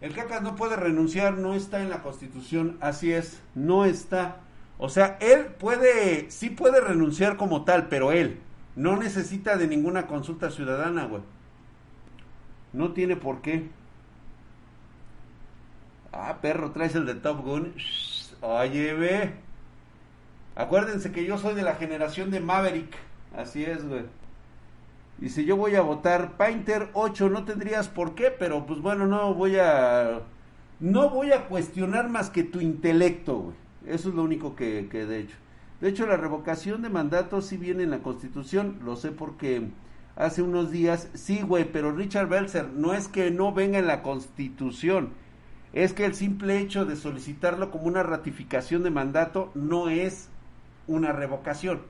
El CACAS no puede renunciar, no está en la Constitución, así es, no está. O sea, él puede, sí puede renunciar como tal, pero él no necesita de ninguna consulta ciudadana, güey. No tiene por qué. Ah, perro, traes el de Top Gun. Oye, ve. Acuérdense que yo soy de la generación de Maverick. Así es, güey. Si yo voy a votar Painter 8, no tendrías por qué, pero pues bueno, no voy a... No voy a cuestionar más que tu intelecto, güey. Eso es lo único que, que de hecho. De hecho, la revocación de mandato sí viene en la Constitución, lo sé porque hace unos días, sí, güey, pero Richard Belzer, no es que no venga en la Constitución, es que el simple hecho de solicitarlo como una ratificación de mandato no es una revocación.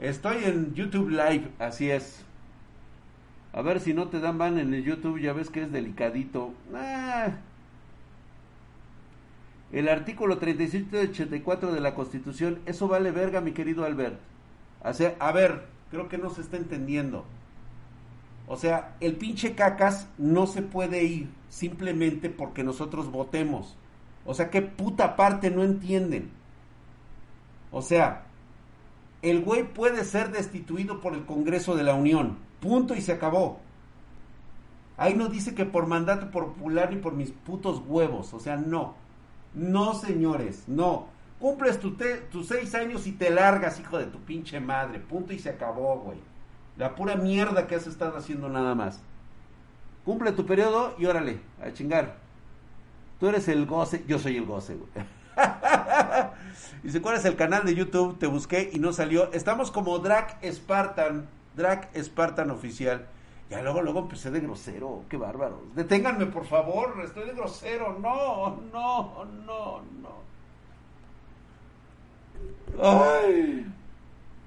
Estoy en YouTube Live, así es. A ver si no te dan ban en el YouTube, ya ves que es delicadito. Ah. El artículo 3784 de la Constitución, eso vale verga, mi querido Albert. O sea, a ver, creo que no se está entendiendo. O sea, el pinche cacas no se puede ir simplemente porque nosotros votemos. O sea, ¿qué puta parte no entienden? O sea, el güey puede ser destituido por el Congreso de la Unión. Punto y se acabó. Ahí no dice que por mandato popular ni por mis putos huevos. O sea, no. No, señores, no. Cumples tus seis años y te largas, hijo de tu pinche madre. Punto y se acabó, güey. La pura mierda que has estado haciendo nada más. Cumple tu periodo y órale, a chingar. Tú eres el goce, yo soy el goce, güey. Dice, ¿cuál es el canal de YouTube? Te busqué y no salió. Estamos como Drac Spartan, Drac Spartan oficial. Ya luego, luego empecé de grosero. Qué bárbaro. Deténganme, por favor. Estoy de grosero. No, no, no, no. Ay.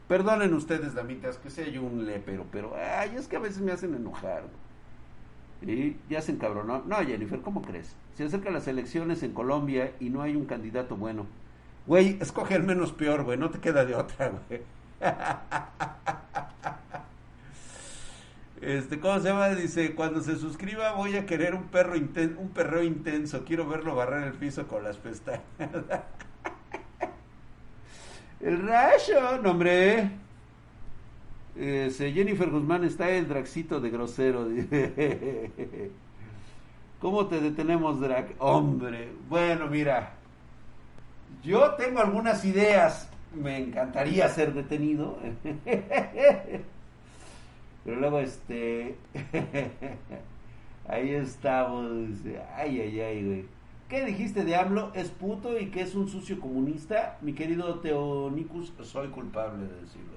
Perdonen ustedes, damitas, que sea yo un lepero, pero ay, es que a veces me hacen enojar. Y ya se encabronó. No, Jennifer, ¿cómo crees? Se acercan las elecciones en Colombia y no hay un candidato bueno. Güey, escoge el menos peor, güey. No te queda de otra, güey. Este, ¿cómo se llama? Dice, cuando se suscriba voy a querer un perro inten un perro intenso. Quiero verlo barrer el piso con las pestañas. el rayo, no Este, Jennifer Guzmán está el Draxito de grosero. ¿Cómo te detenemos, Drac? Hombre, bueno, mira. Yo tengo algunas ideas. Me encantaría ser detenido. Pero luego, este. ahí estamos. Ay, ay, ay, güey. ¿Qué dijiste de AMLO? ¿Es puto y que es un sucio comunista? Mi querido Teonicus, soy culpable de decirlo.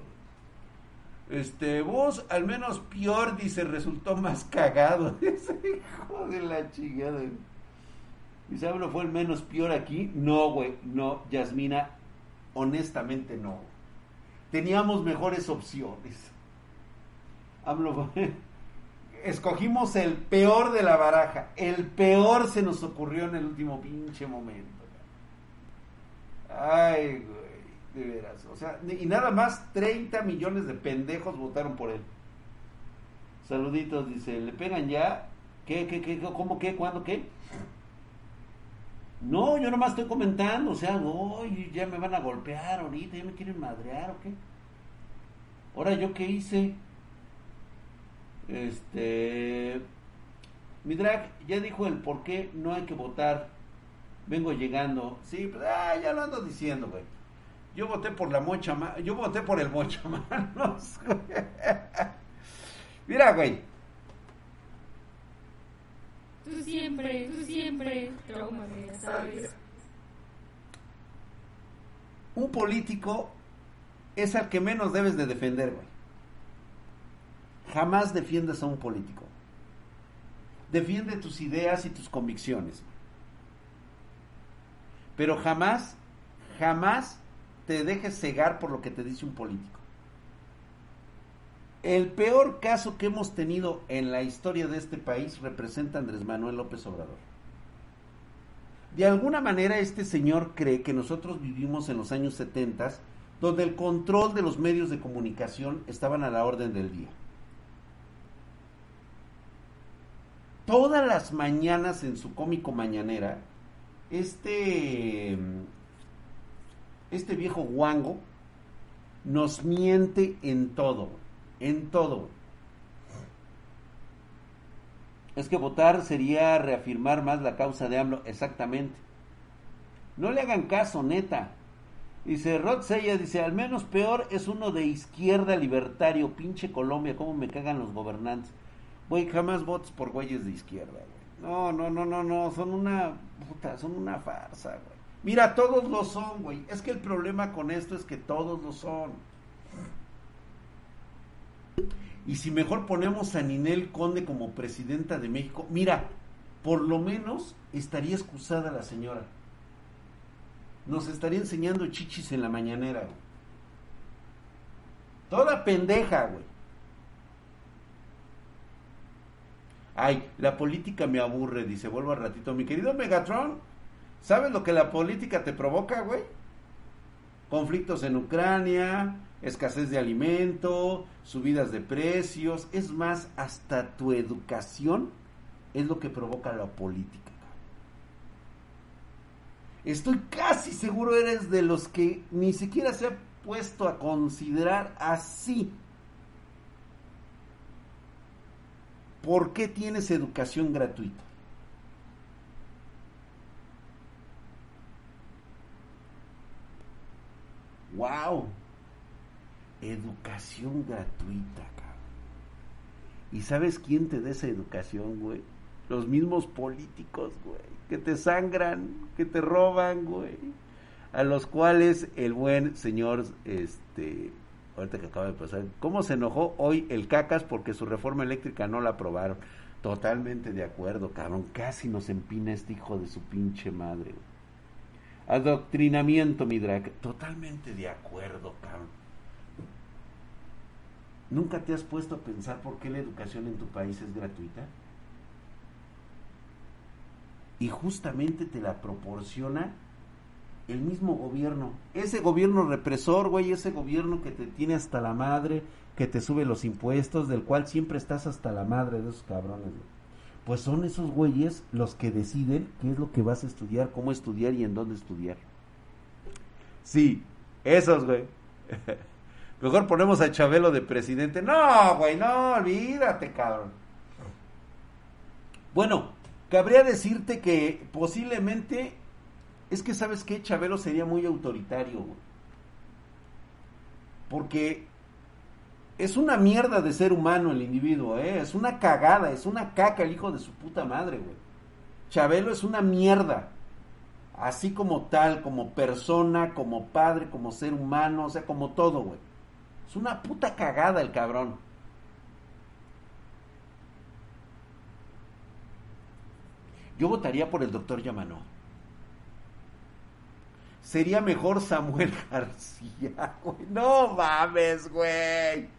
Este, vos, al menos peor, dice, resultó más cagado. Ese hijo de la chingada. Dice, AMLO fue el menos peor aquí. No, güey, no, Yasmina, honestamente no. Teníamos mejores opciones. AMLO escogimos el peor de la baraja. El peor se nos ocurrió en el último pinche momento. Ay, güey, de veras. O sea, y nada más 30 millones de pendejos votaron por él. Saluditos, dice, ¿le pegan ya? ¿Qué, qué, qué, cómo, qué, cuándo, qué? No, yo nomás estoy comentando, o sea, hoy ya me van a golpear ahorita, ya me quieren madrear o qué. Ahora yo qué hice? Este. Mi drag ya dijo el por qué no hay que votar. Vengo llegando. Sí, pues, ah, ya lo ando diciendo, güey. Yo voté por la mocha Yo voté por el mocha manos. Mira, güey. Tú siempre, tú siempre, ¿sabes? Un político es al que menos debes de defender, güey jamás defiendas a un político. defiende tus ideas y tus convicciones. Pero jamás, jamás te dejes cegar por lo que te dice un político. El peor caso que hemos tenido en la historia de este país representa Andrés Manuel López Obrador. De alguna manera este señor cree que nosotros vivimos en los años 70, donde el control de los medios de comunicación estaban a la orden del día. Todas las mañanas en su cómico mañanera, este, este viejo guango nos miente en todo, en todo. Es que votar sería reafirmar más la causa de AMLO. Exactamente. No le hagan caso, neta. Dice Rod Sella, dice, al menos peor es uno de izquierda libertario, pinche Colombia, cómo me cagan los gobernantes. Güey, jamás votes por güeyes de izquierda, güey. No, no, no, no, no, son una puta, son una farsa, güey. Mira, todos lo son, güey. Es que el problema con esto es que todos lo son. Y si mejor ponemos a Ninel Conde como presidenta de México, mira, por lo menos estaría excusada la señora. Nos estaría enseñando chichis en la mañanera. Güey. Toda pendeja, güey. Ay, la política me aburre, dice, vuelvo al ratito. Mi querido Megatron, ¿sabes lo que la política te provoca, güey? Conflictos en Ucrania, escasez de alimento, subidas de precios, es más, hasta tu educación es lo que provoca la política. Estoy casi seguro eres de los que ni siquiera se ha puesto a considerar así. ¿Por qué tienes educación gratuita? ¡Wow! Educación gratuita, cabrón. ¿Y sabes quién te da esa educación, güey? Los mismos políticos, güey. Que te sangran, que te roban, güey. A los cuales el buen señor, este, ahorita que acaba de pasar, ¿cómo se enojó hoy el cacas porque su reforma eléctrica no la aprobaron? Totalmente de acuerdo, cabrón. Casi nos empina este hijo de su pinche madre. Adoctrinamiento, mi drag. Totalmente de acuerdo, cabrón. ¿Nunca te has puesto a pensar por qué la educación en tu país es gratuita? Y justamente te la proporciona el mismo gobierno. Ese gobierno represor, güey, ese gobierno que te tiene hasta la madre, que te sube los impuestos, del cual siempre estás hasta la madre de esos cabrones, Pues son esos güeyes los que deciden qué es lo que vas a estudiar, cómo estudiar y en dónde estudiar. Sí, esos, güey. Mejor ponemos a Chabelo de presidente. No, güey, no, olvídate, cabrón. Bueno, cabría decirte que posiblemente es que sabes que Chabelo sería muy autoritario, güey. Porque es una mierda de ser humano el individuo, ¿eh? Es una cagada, es una caca el hijo de su puta madre, güey. Chabelo es una mierda. Así como tal, como persona, como padre, como ser humano, o sea, como todo, güey. Es una puta cagada el cabrón. Yo votaría por el doctor Yamano. Sería mejor Samuel García, güey. No mames, güey.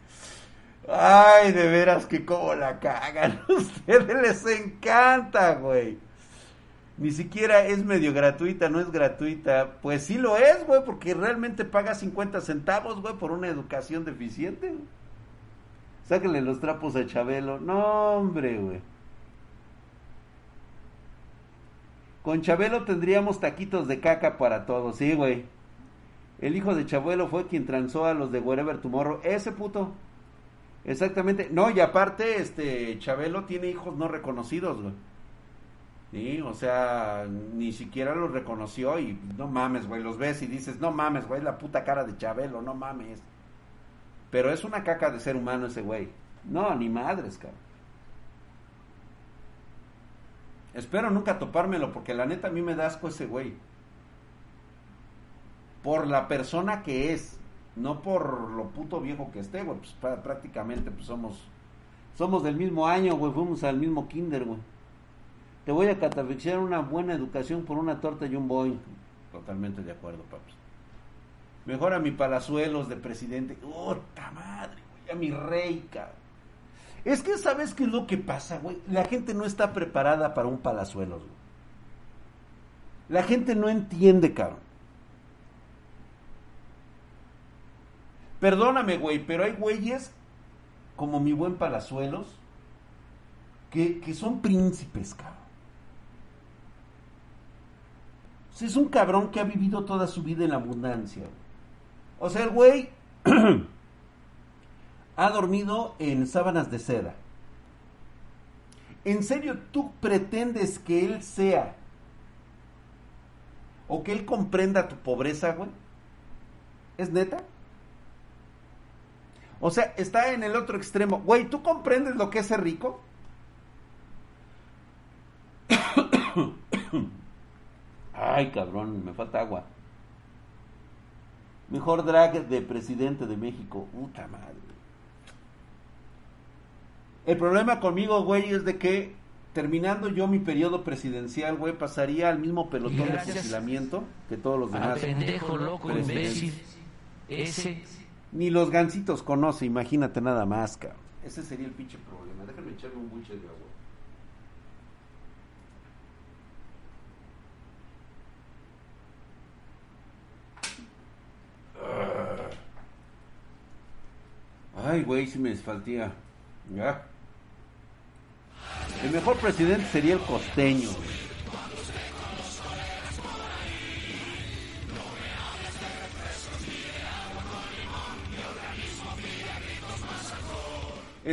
Ay, de veras que como la cagan. Ustedes les encanta, güey ni siquiera es medio gratuita, no es gratuita. Pues sí lo es, güey, porque realmente paga 50 centavos, güey, por una educación deficiente. Sáquenle los trapos a Chabelo. No, hombre, güey. Con Chabelo tendríamos taquitos de caca para todos, sí, güey. El hijo de Chabelo fue quien transó a los de Wherever Tomorrow. Ese puto. Exactamente. No, y aparte, este, Chabelo tiene hijos no reconocidos, güey. O sea, ni siquiera los reconoció y no mames, güey, los ves y dices, no mames, güey, la puta cara de Chabelo, no mames. Pero es una caca de ser humano ese güey. No, ni madres, cabrón. Espero nunca topármelo porque la neta a mí me da asco ese güey. Por la persona que es, no por lo puto viejo que esté, güey. Pues prácticamente pues somos somos del mismo año, güey, fuimos al mismo kinder, güey. Te voy a catafixiar una buena educación por una torta y un boy. Totalmente de acuerdo, papi. Mejor a mi palazuelos de presidente. ¡Puta madre, güey! A mi rey, cabrón. Es que, ¿sabes qué es lo que pasa, güey? La gente no está preparada para un palazuelos, güey. La gente no entiende, cabrón. Perdóname, güey, pero hay güeyes como mi buen Palazuelos que, que son príncipes, cabrón. O sea, es un cabrón que ha vivido toda su vida en abundancia. O sea, el güey ha dormido en sábanas de seda. ¿En serio tú pretendes que él sea o que él comprenda tu pobreza, güey? ¿Es neta? O sea, está en el otro extremo. Güey, ¿tú comprendes lo que es ser rico? Ay, cabrón, me falta agua. Mejor drag de presidente de México. Puta madre. El problema conmigo, güey, es de que terminando yo mi periodo presidencial, güey, pasaría al mismo pelotón de fusilamiento que todos los Al demás. pendejo, loco, imbécil. Ese. Ni los gancitos conoce, imagínate nada más, cabrón. Ese sería el pinche problema. Déjame echarme un buche de agua. Ay, güey, si me desfaltía. Ya. El mejor presidente sería el costeño. güey.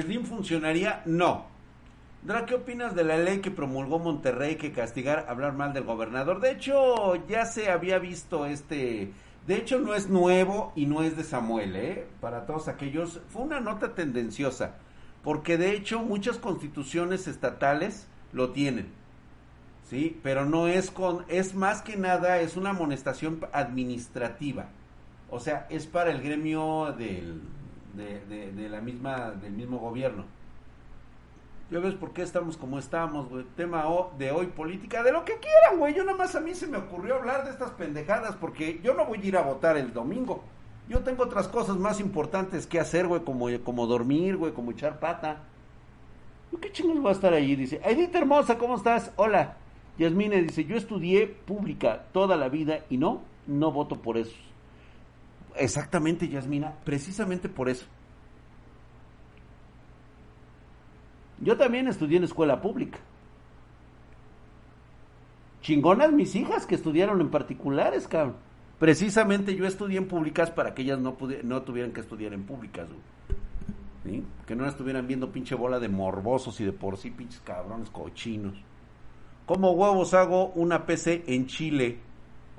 ¿Slim funcionaría? No. Dra, ¿qué opinas de la ley que promulgó Monterrey que castigar hablar mal del gobernador? De hecho, ya se había visto este... De hecho, no es nuevo y no es de Samuel, ¿eh? Para todos aquellos... Fue una nota tendenciosa, porque de hecho muchas constituciones estatales lo tienen, ¿sí? Pero no es con... Es más que nada, es una amonestación administrativa. O sea, es para el gremio del, de, de- de la misma, del mismo gobierno. Ya ves por qué estamos como estamos, güey. Tema de hoy, política, de lo que quieran, güey. Yo nada más a mí se me ocurrió hablar de estas pendejadas porque yo no voy a ir a votar el domingo. Yo tengo otras cosas más importantes que hacer, güey, como, como dormir, güey, como echar pata. ¿Yo qué chingados voy a estar ahí? Dice, Edith hermosa, ¿cómo estás? Hola. Yasmine dice, yo estudié pública toda la vida y no, no voto por eso. Exactamente, Yasmina, precisamente por eso. Yo también estudié en escuela pública. Chingonas mis hijas que estudiaron en particulares, cabrón. Precisamente yo estudié en públicas para que ellas no, no tuvieran que estudiar en públicas. ¿Sí? Que no estuvieran viendo pinche bola de morbosos y de por sí pinches cabrones cochinos. ¿Cómo huevos hago una PC en Chile?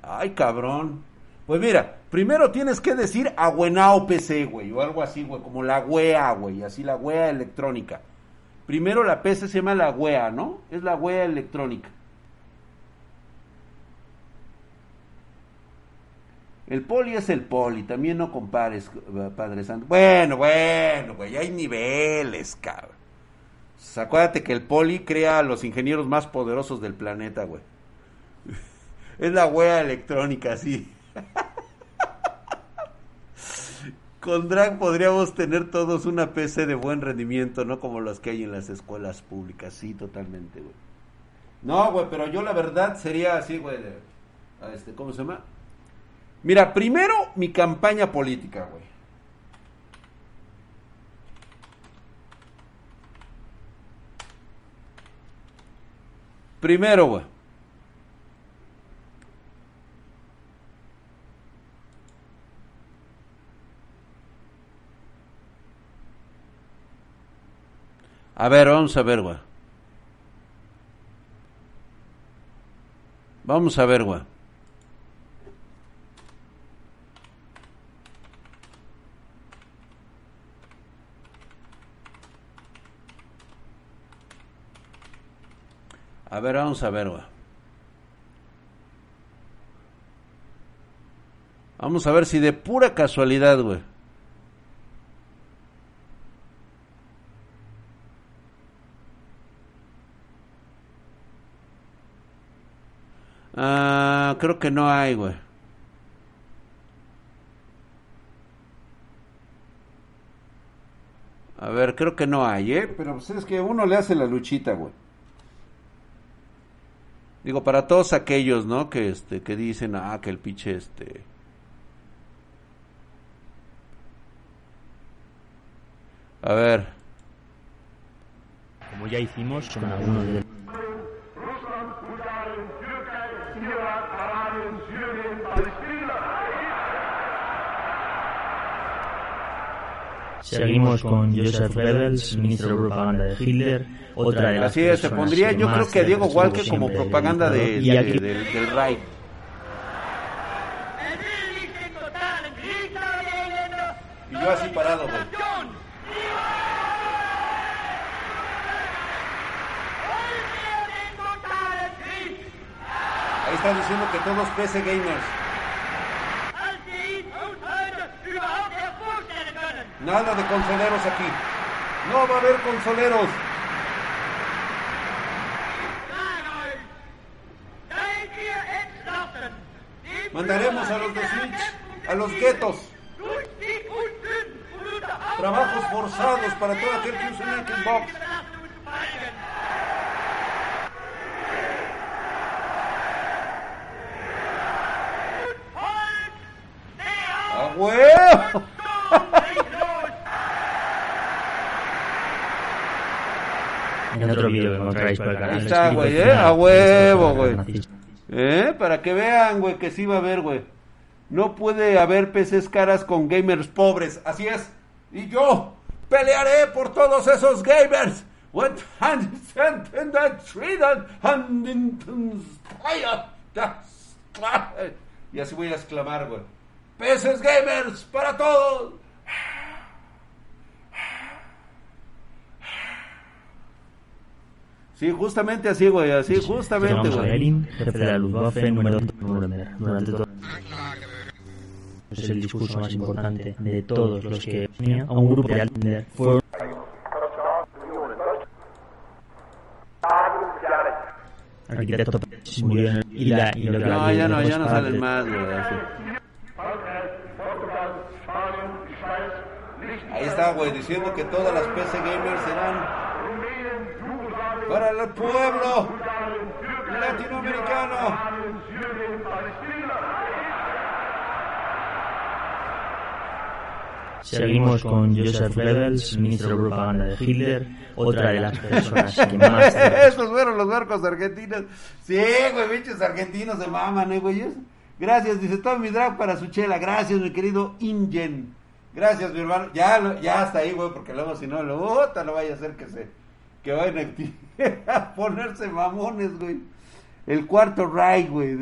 Ay, cabrón. Pues mira, primero tienes que decir Agüenao PC, güey, o algo así, güey, como la wea, güey, así la wea electrónica. Primero la PC se llama la wea, ¿no? Es la wea electrónica. El poli es el poli, también no compares, eh, Padre Santo. Bueno, bueno, güey, hay niveles, cabrón. Pues acuérdate que el poli crea a los ingenieros más poderosos del planeta, güey. Es la wea electrónica, sí. Con drag podríamos tener todos una PC de buen rendimiento, no como los que hay en las escuelas públicas. Sí, totalmente, güey. No, güey, pero yo la verdad sería así, güey. Este, ¿Cómo se llama? Mira, primero mi campaña política, güey. Primero, güey. A ver, vamos a ver, güey. Vamos a ver, güey. A ver, vamos a ver, güey. Vamos a ver si de pura casualidad, güey. Ah, creo que no hay, güey. A ver, creo que no hay, ¿eh? Pero pues es que uno le hace la luchita, güey. Digo, para todos aquellos, ¿no? Que este, que dicen, ah, que el pinche, este... A ver. Como ya hicimos con algunos de Seguimos con Joseph Goebbels, ministro de propaganda de Hitler, otra de las Así es, se pondría yo creo que a Diego Walker como propaganda de, de- aquí- del, del Reich. Y yo así parado, güey. Ahí están diciendo que todos PC gamers. Nada de consoleros aquí. No va a haber consoleros. Mandaremos a los de Switch a los guetos. Trabajos forzados para todo aquel que use un. ¡A huevo! En otro vídeo que encontráis por el canal. Está, güey, ¿eh? A huevo, güey. ¿Eh? Para que vean, güey, que sí va a haber, güey. No puede haber peces caras con gamers pobres. Así es. Y yo pelearé por todos esos gamers. What hand and that tree that cla- Y así voy a exclamar, güey. Peces gamers para todos. Sí, justamente así, güey, así, justamente, güey. Lenin, jefe de la Luftwaffe, número 2 de Nuremberg. Durante todo es el discurso más importante de todos los que unía a un grupo de altos fueron arquitecto murió en el- y la y lo que No, ya no, ya no salen más, güey. así. Ahí está, güey, diciendo que todas las PC gamers serán para el pueblo latinoamericano. Seguimos con Joseph Goebbels, ministro de propaganda de Hitler, otra de las personas que más Estos fueron los barcos argentinos. Sí, güey, bichos argentinos se maman, eh, güey. Gracias, dice todo mi drag para su chela. Gracias, mi querido Ingen. Gracias, mi hermano. Ya, ya hasta ahí, güey, porque luego si no, lo bota, no vaya a ser que se. Que vayan a ponerse mamones, güey. El cuarto Ray, güey.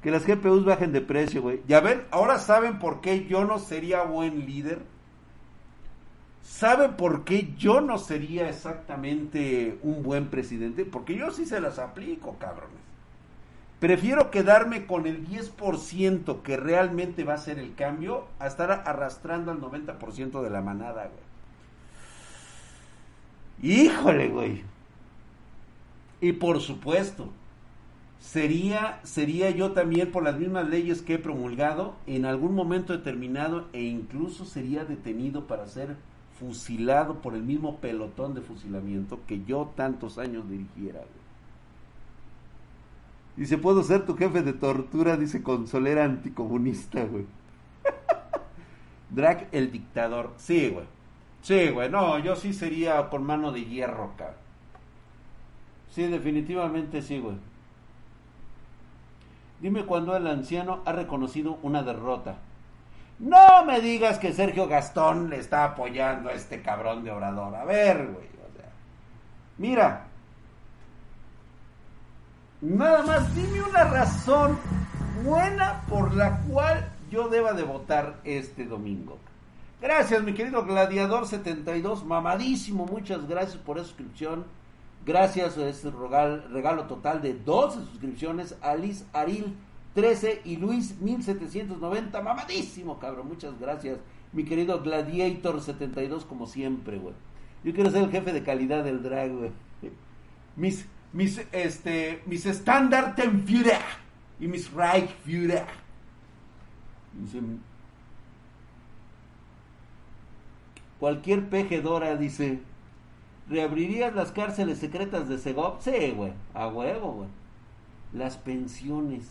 Que las GPUs bajen de precio, güey. Ya ven, ahora saben por qué yo no sería buen líder. ¿Sabe por qué yo no sería exactamente un buen presidente? Porque yo sí se las aplico, cabrones. Prefiero quedarme con el 10% que realmente va a ser el cambio a estar arrastrando al 90% de la manada, güey. Híjole, güey. Y por supuesto, sería, sería yo también por las mismas leyes que he promulgado en algún momento determinado e incluso sería detenido para ser fusilado por el mismo pelotón de fusilamiento que yo tantos años dirigiera. güey. Dice, puedo ser tu jefe de tortura, dice consolera anticomunista, güey. Drag el dictador. Sí, güey. Sí, güey. No, yo sí sería con mano de hierro, cabrón. Sí, definitivamente sí, güey. Dime cuándo el anciano ha reconocido una derrota. No me digas que Sergio Gastón le está apoyando a este cabrón de Obrador. A ver, güey. O sea, mira. Nada más dime una razón buena por la cual yo deba de votar este domingo. Gracias, mi querido Gladiador 72, mamadísimo, muchas gracias por esa suscripción. Gracias a este regal- regalo total de 12 suscripciones a Liz Aril 13 y Luis 1790, mamadísimo, cabrón, muchas gracias. Mi querido Gladiator 72, como siempre, güey. Yo quiero ser el jefe de calidad del drag, güey. Mis, mis, este, mis estándar Führer. y mis Reichführer. Dice, cualquier pejedora dice, ¿reabrirías las cárceles secretas de Segov? Sí, güey, a huevo, güey. Las pensiones.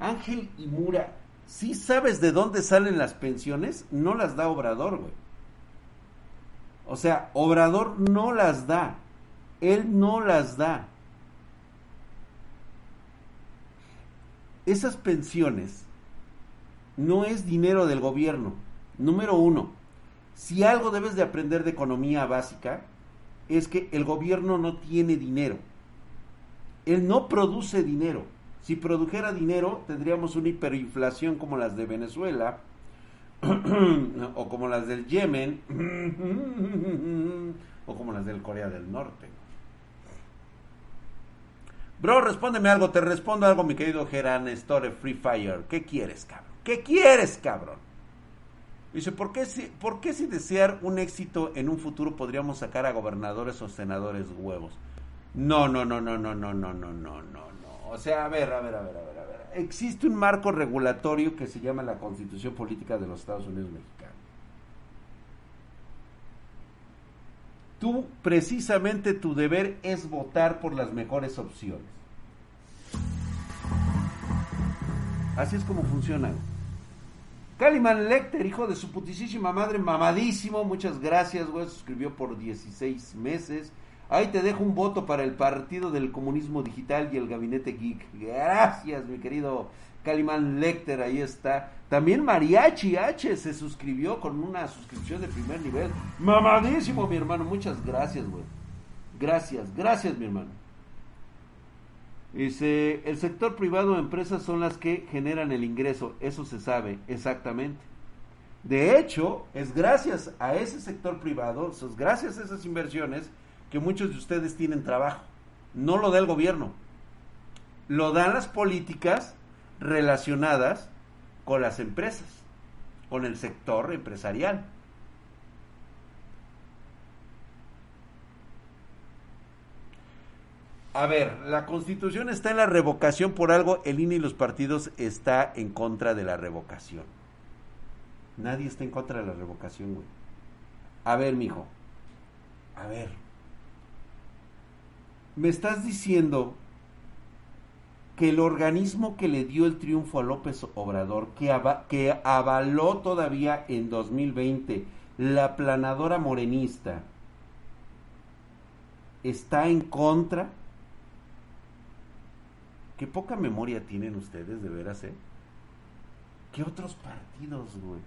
Ángel y Mura, ¿sí sabes de dónde salen las pensiones? No las da Obrador, güey. O sea, Obrador no las da. Él no las da. Esas pensiones no es dinero del gobierno. Número uno, si algo debes de aprender de economía básica, es que el gobierno no tiene dinero. Él no produce dinero. Si produjera dinero, tendríamos una hiperinflación como las de Venezuela o como las del Yemen o como las del Corea del Norte. Bro, respóndeme algo, te respondo algo, mi querido Geran Store Free Fire. ¿Qué quieres, cabrón? ¿Qué quieres, cabrón? Dice, ¿por qué, si, ¿por qué si desear un éxito en un futuro podríamos sacar a gobernadores o senadores huevos? No, no, no, no, no, no, no, no, no, no. O sea, a ver, a ver, a ver, a ver, a ver. Existe un marco regulatorio que se llama la Constitución Política de los Estados Unidos Mexicanos. Tú, precisamente, tu deber es votar por las mejores opciones. Así es como funciona. Caliman Lecter, hijo de su putisísima madre, mamadísimo. Muchas gracias, güey. Suscribió por 16 meses. Ahí te dejo un voto para el Partido del Comunismo Digital y el Gabinete Geek. Gracias, mi querido Calimán Lecter, ahí está. También Mariachi H se suscribió con una suscripción de primer nivel. Mamadísimo, mi hermano. Muchas gracias, güey. Gracias, gracias, mi hermano. Dice, el sector privado de empresas son las que generan el ingreso. Eso se sabe, exactamente. De hecho, es gracias a ese sector privado, es gracias a esas inversiones, que muchos de ustedes tienen trabajo. No lo da el gobierno. Lo dan las políticas relacionadas con las empresas, con el sector empresarial. A ver, la constitución está en la revocación por algo, el INE y los partidos está en contra de la revocación. Nadie está en contra de la revocación, güey. A ver, mijo. A ver. Me estás diciendo que el organismo que le dio el triunfo a López Obrador, que, que avaló todavía en 2020 la planadora morenista, está en contra. Qué poca memoria tienen ustedes, de veras, ¿eh? ¿Qué otros partidos, güey?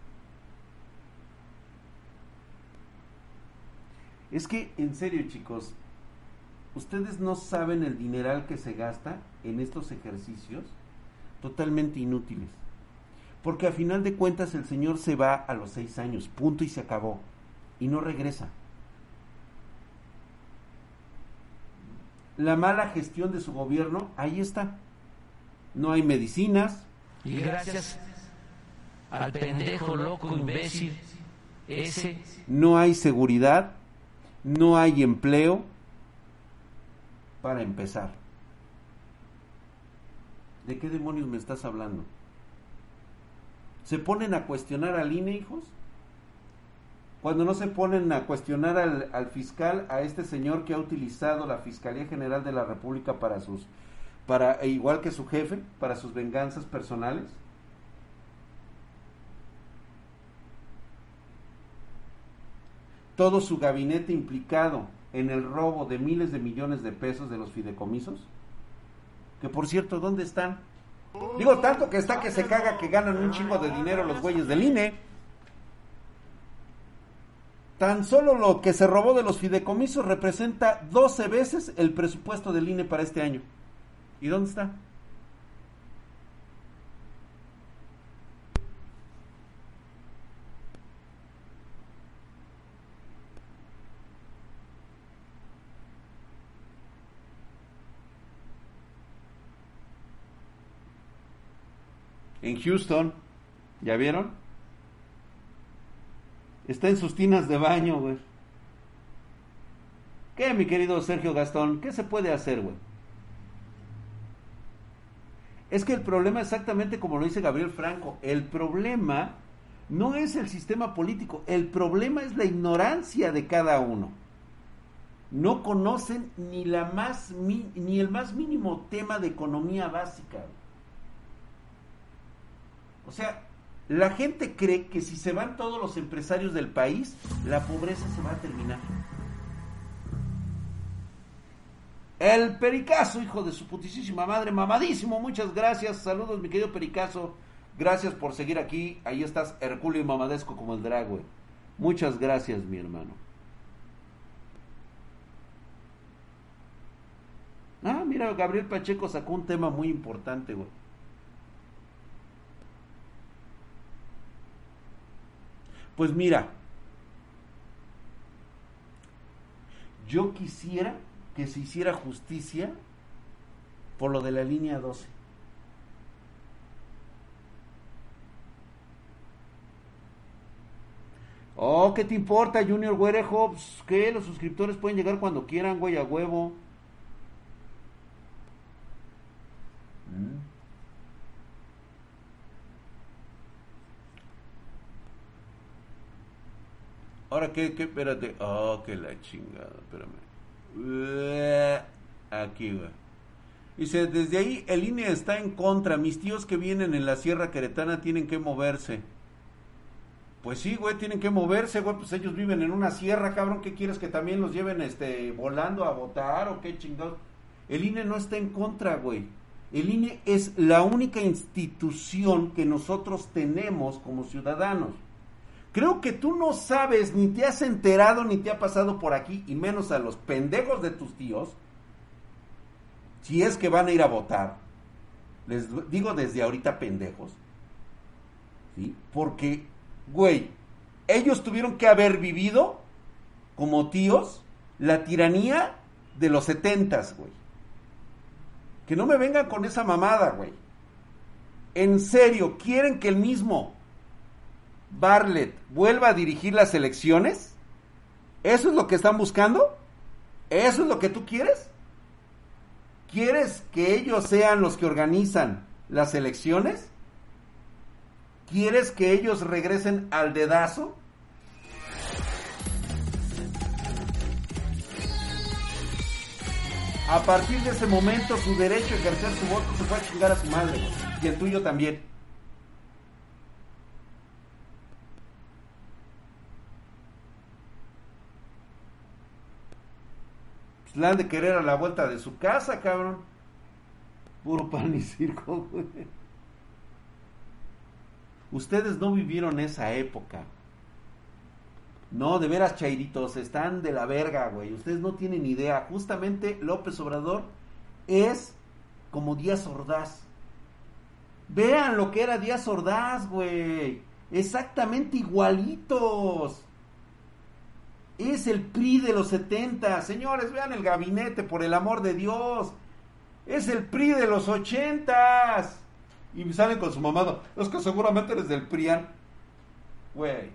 Es que, en serio, chicos, ustedes no saben el dineral que se gasta en estos ejercicios totalmente inútiles. Porque a final de cuentas el señor se va a los seis años, punto y se acabó. Y no regresa. La mala gestión de su gobierno, ahí está. No hay medicinas. Y gracias al pendejo loco imbécil ese. No hay seguridad. No hay empleo. Para empezar. ¿De qué demonios me estás hablando? ¿Se ponen a cuestionar al INE, hijos? Cuando no se ponen a cuestionar al, al, fiscal, a este señor que ha utilizado la Fiscalía General de la República para sus, para, e igual que su jefe, para sus venganzas personales. Todo su gabinete implicado en el robo de miles de millones de pesos de los fideicomisos. Que por cierto, ¿dónde están? Digo, tanto que está que se caga que ganan un chingo de dinero los güeyes del INE. Tan solo lo que se robó de los fideicomisos representa 12 veces el presupuesto del INE para este año. ¿Y dónde está? en Houston. ¿Ya vieron? Está en sus tinas de baño, güey. ¿Qué, mi querido Sergio Gastón? ¿Qué se puede hacer, güey? Es que el problema, exactamente como lo dice Gabriel Franco, el problema no es el sistema político, el problema es la ignorancia de cada uno. No conocen ni, la más, ni el más mínimo tema de economía básica. O sea, la gente cree que si se van todos los empresarios del país, la pobreza se va a terminar. El Pericazo, hijo de su putísima madre, mamadísimo, muchas gracias. Saludos, mi querido Pericazo. Gracias por seguir aquí. Ahí estás, Herculio y mamadesco como el drag, güey. Muchas gracias, mi hermano. Ah, mira, Gabriel Pacheco sacó un tema muy importante, güey. Pues mira, yo quisiera que se hiciera justicia por lo de la línea 12. Oh, ¿qué te importa, Junior Güere Hobbs? ¿Qué? Los suscriptores pueden llegar cuando quieran, güey, a huevo. Mm. Ahora, ¿qué? ¿Qué? Espérate. Oh, que la chingada, espérame. Aquí, güey. Dice, desde ahí el INE está en contra. Mis tíos que vienen en la Sierra Queretana tienen que moverse. Pues sí, güey, tienen que moverse, güey. Pues ellos viven en una sierra, cabrón. ¿Qué quieres que también los lleven este, volando a votar o qué chingados? El INE no está en contra, güey. El INE es la única institución que nosotros tenemos como ciudadanos. Creo que tú no sabes, ni te has enterado, ni te ha pasado por aquí, y menos a los pendejos de tus tíos, si es que van a ir a votar. Les digo desde ahorita pendejos. ¿Sí? Porque, güey, ellos tuvieron que haber vivido, como tíos, la tiranía de los setentas, güey. Que no me vengan con esa mamada, güey. En serio, quieren que el mismo Barlett vuelva a dirigir las elecciones? ¿Eso es lo que están buscando? ¿Eso es lo que tú quieres? ¿Quieres que ellos sean los que organizan las elecciones? ¿Quieres que ellos regresen al dedazo? A partir de ese momento su derecho a ejercer su voto se fue a chingar a su madre y el tuyo también. De querer a la vuelta de su casa, cabrón. Puro pan y circo, güey. Ustedes no vivieron esa época. No, de veras, chairitos, están de la verga, güey. Ustedes no tienen idea. Justamente López Obrador es como Díaz Ordaz. Vean lo que era Díaz Ordaz, güey. Exactamente igualitos. Es el PRI de los 70. Señores, vean el gabinete, por el amor de Dios. Es el PRI de los 80. Y salen con su mamado. Es que seguramente eres del PRIAN. Güey,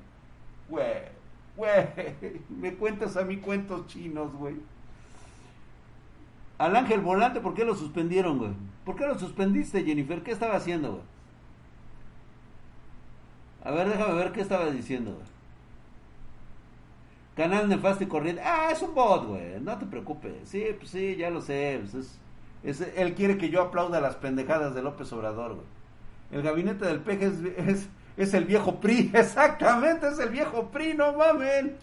güey, güey. Me cuentas a mí cuentos chinos, güey. Al Ángel Volante, ¿por qué lo suspendieron, güey? ¿Por qué lo suspendiste, Jennifer? ¿Qué estaba haciendo, güey? A ver, déjame ver qué estaba diciendo, güey. Canal nefasto y corriente. Ah, es un bot, güey. No te preocupes. Sí, pues sí, ya lo sé. Pues es, él quiere que yo aplauda las pendejadas de López Obrador, güey. El gabinete del peje es, es, el viejo PRI. Exactamente, es el viejo PRI, no mamen.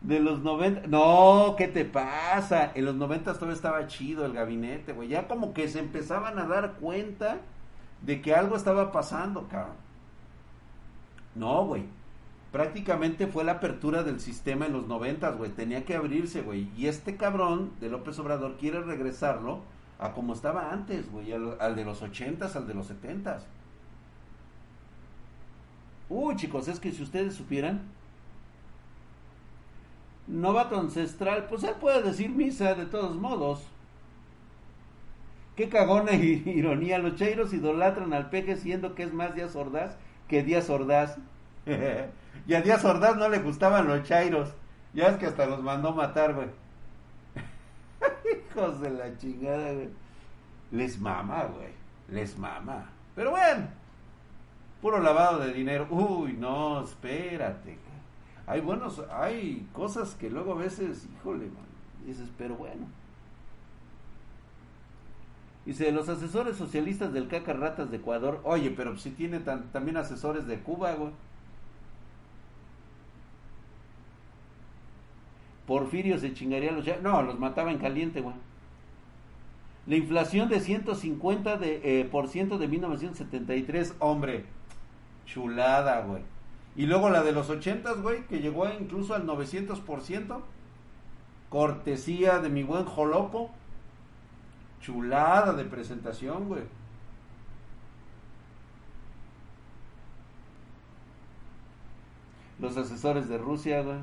De los 90. No, ¿qué te pasa? En los 90 todavía estaba chido el gabinete, güey. Ya como que se empezaban a dar cuenta de que algo estaba pasando, cabrón. No, güey. Prácticamente fue la apertura del sistema en los noventas, güey. Tenía que abrirse, güey. Y este cabrón de López Obrador quiere regresarlo a como estaba antes, güey. Al, de los ochentas, al de los setentas. Uy, chicos, es que si ustedes supieran. Novato ancestral, pues él puede decir misa de todos modos. Qué cagona y ironía. Los cheiros idolatran al peje siendo que es más Díaz Ordaz que Díaz Ordaz. y a Díaz Ordaz no le gustaban los chairos. Ya es que hasta los mandó matar, güey. Hijos de la chingada, güey. Les mama, güey. Les mama. Pero bueno, puro lavado de dinero. Uy, no, espérate. Hay buenos, hay cosas que luego a veces, híjole, man, dices, pero bueno. Dice, los asesores socialistas del Caca Ratas de Ecuador, oye, pero si tiene también asesores de Cuba, güey. Porfirio se chingaría a los... No, los mataba en caliente, güey. La inflación de 150 de, eh, por ciento de 1973, hombre, chulada, güey. Y luego la de los 80, güey, que llegó incluso al 900%, cortesía de mi buen Jolopo. Chulada de presentación, güey. Los asesores de Rusia, güey.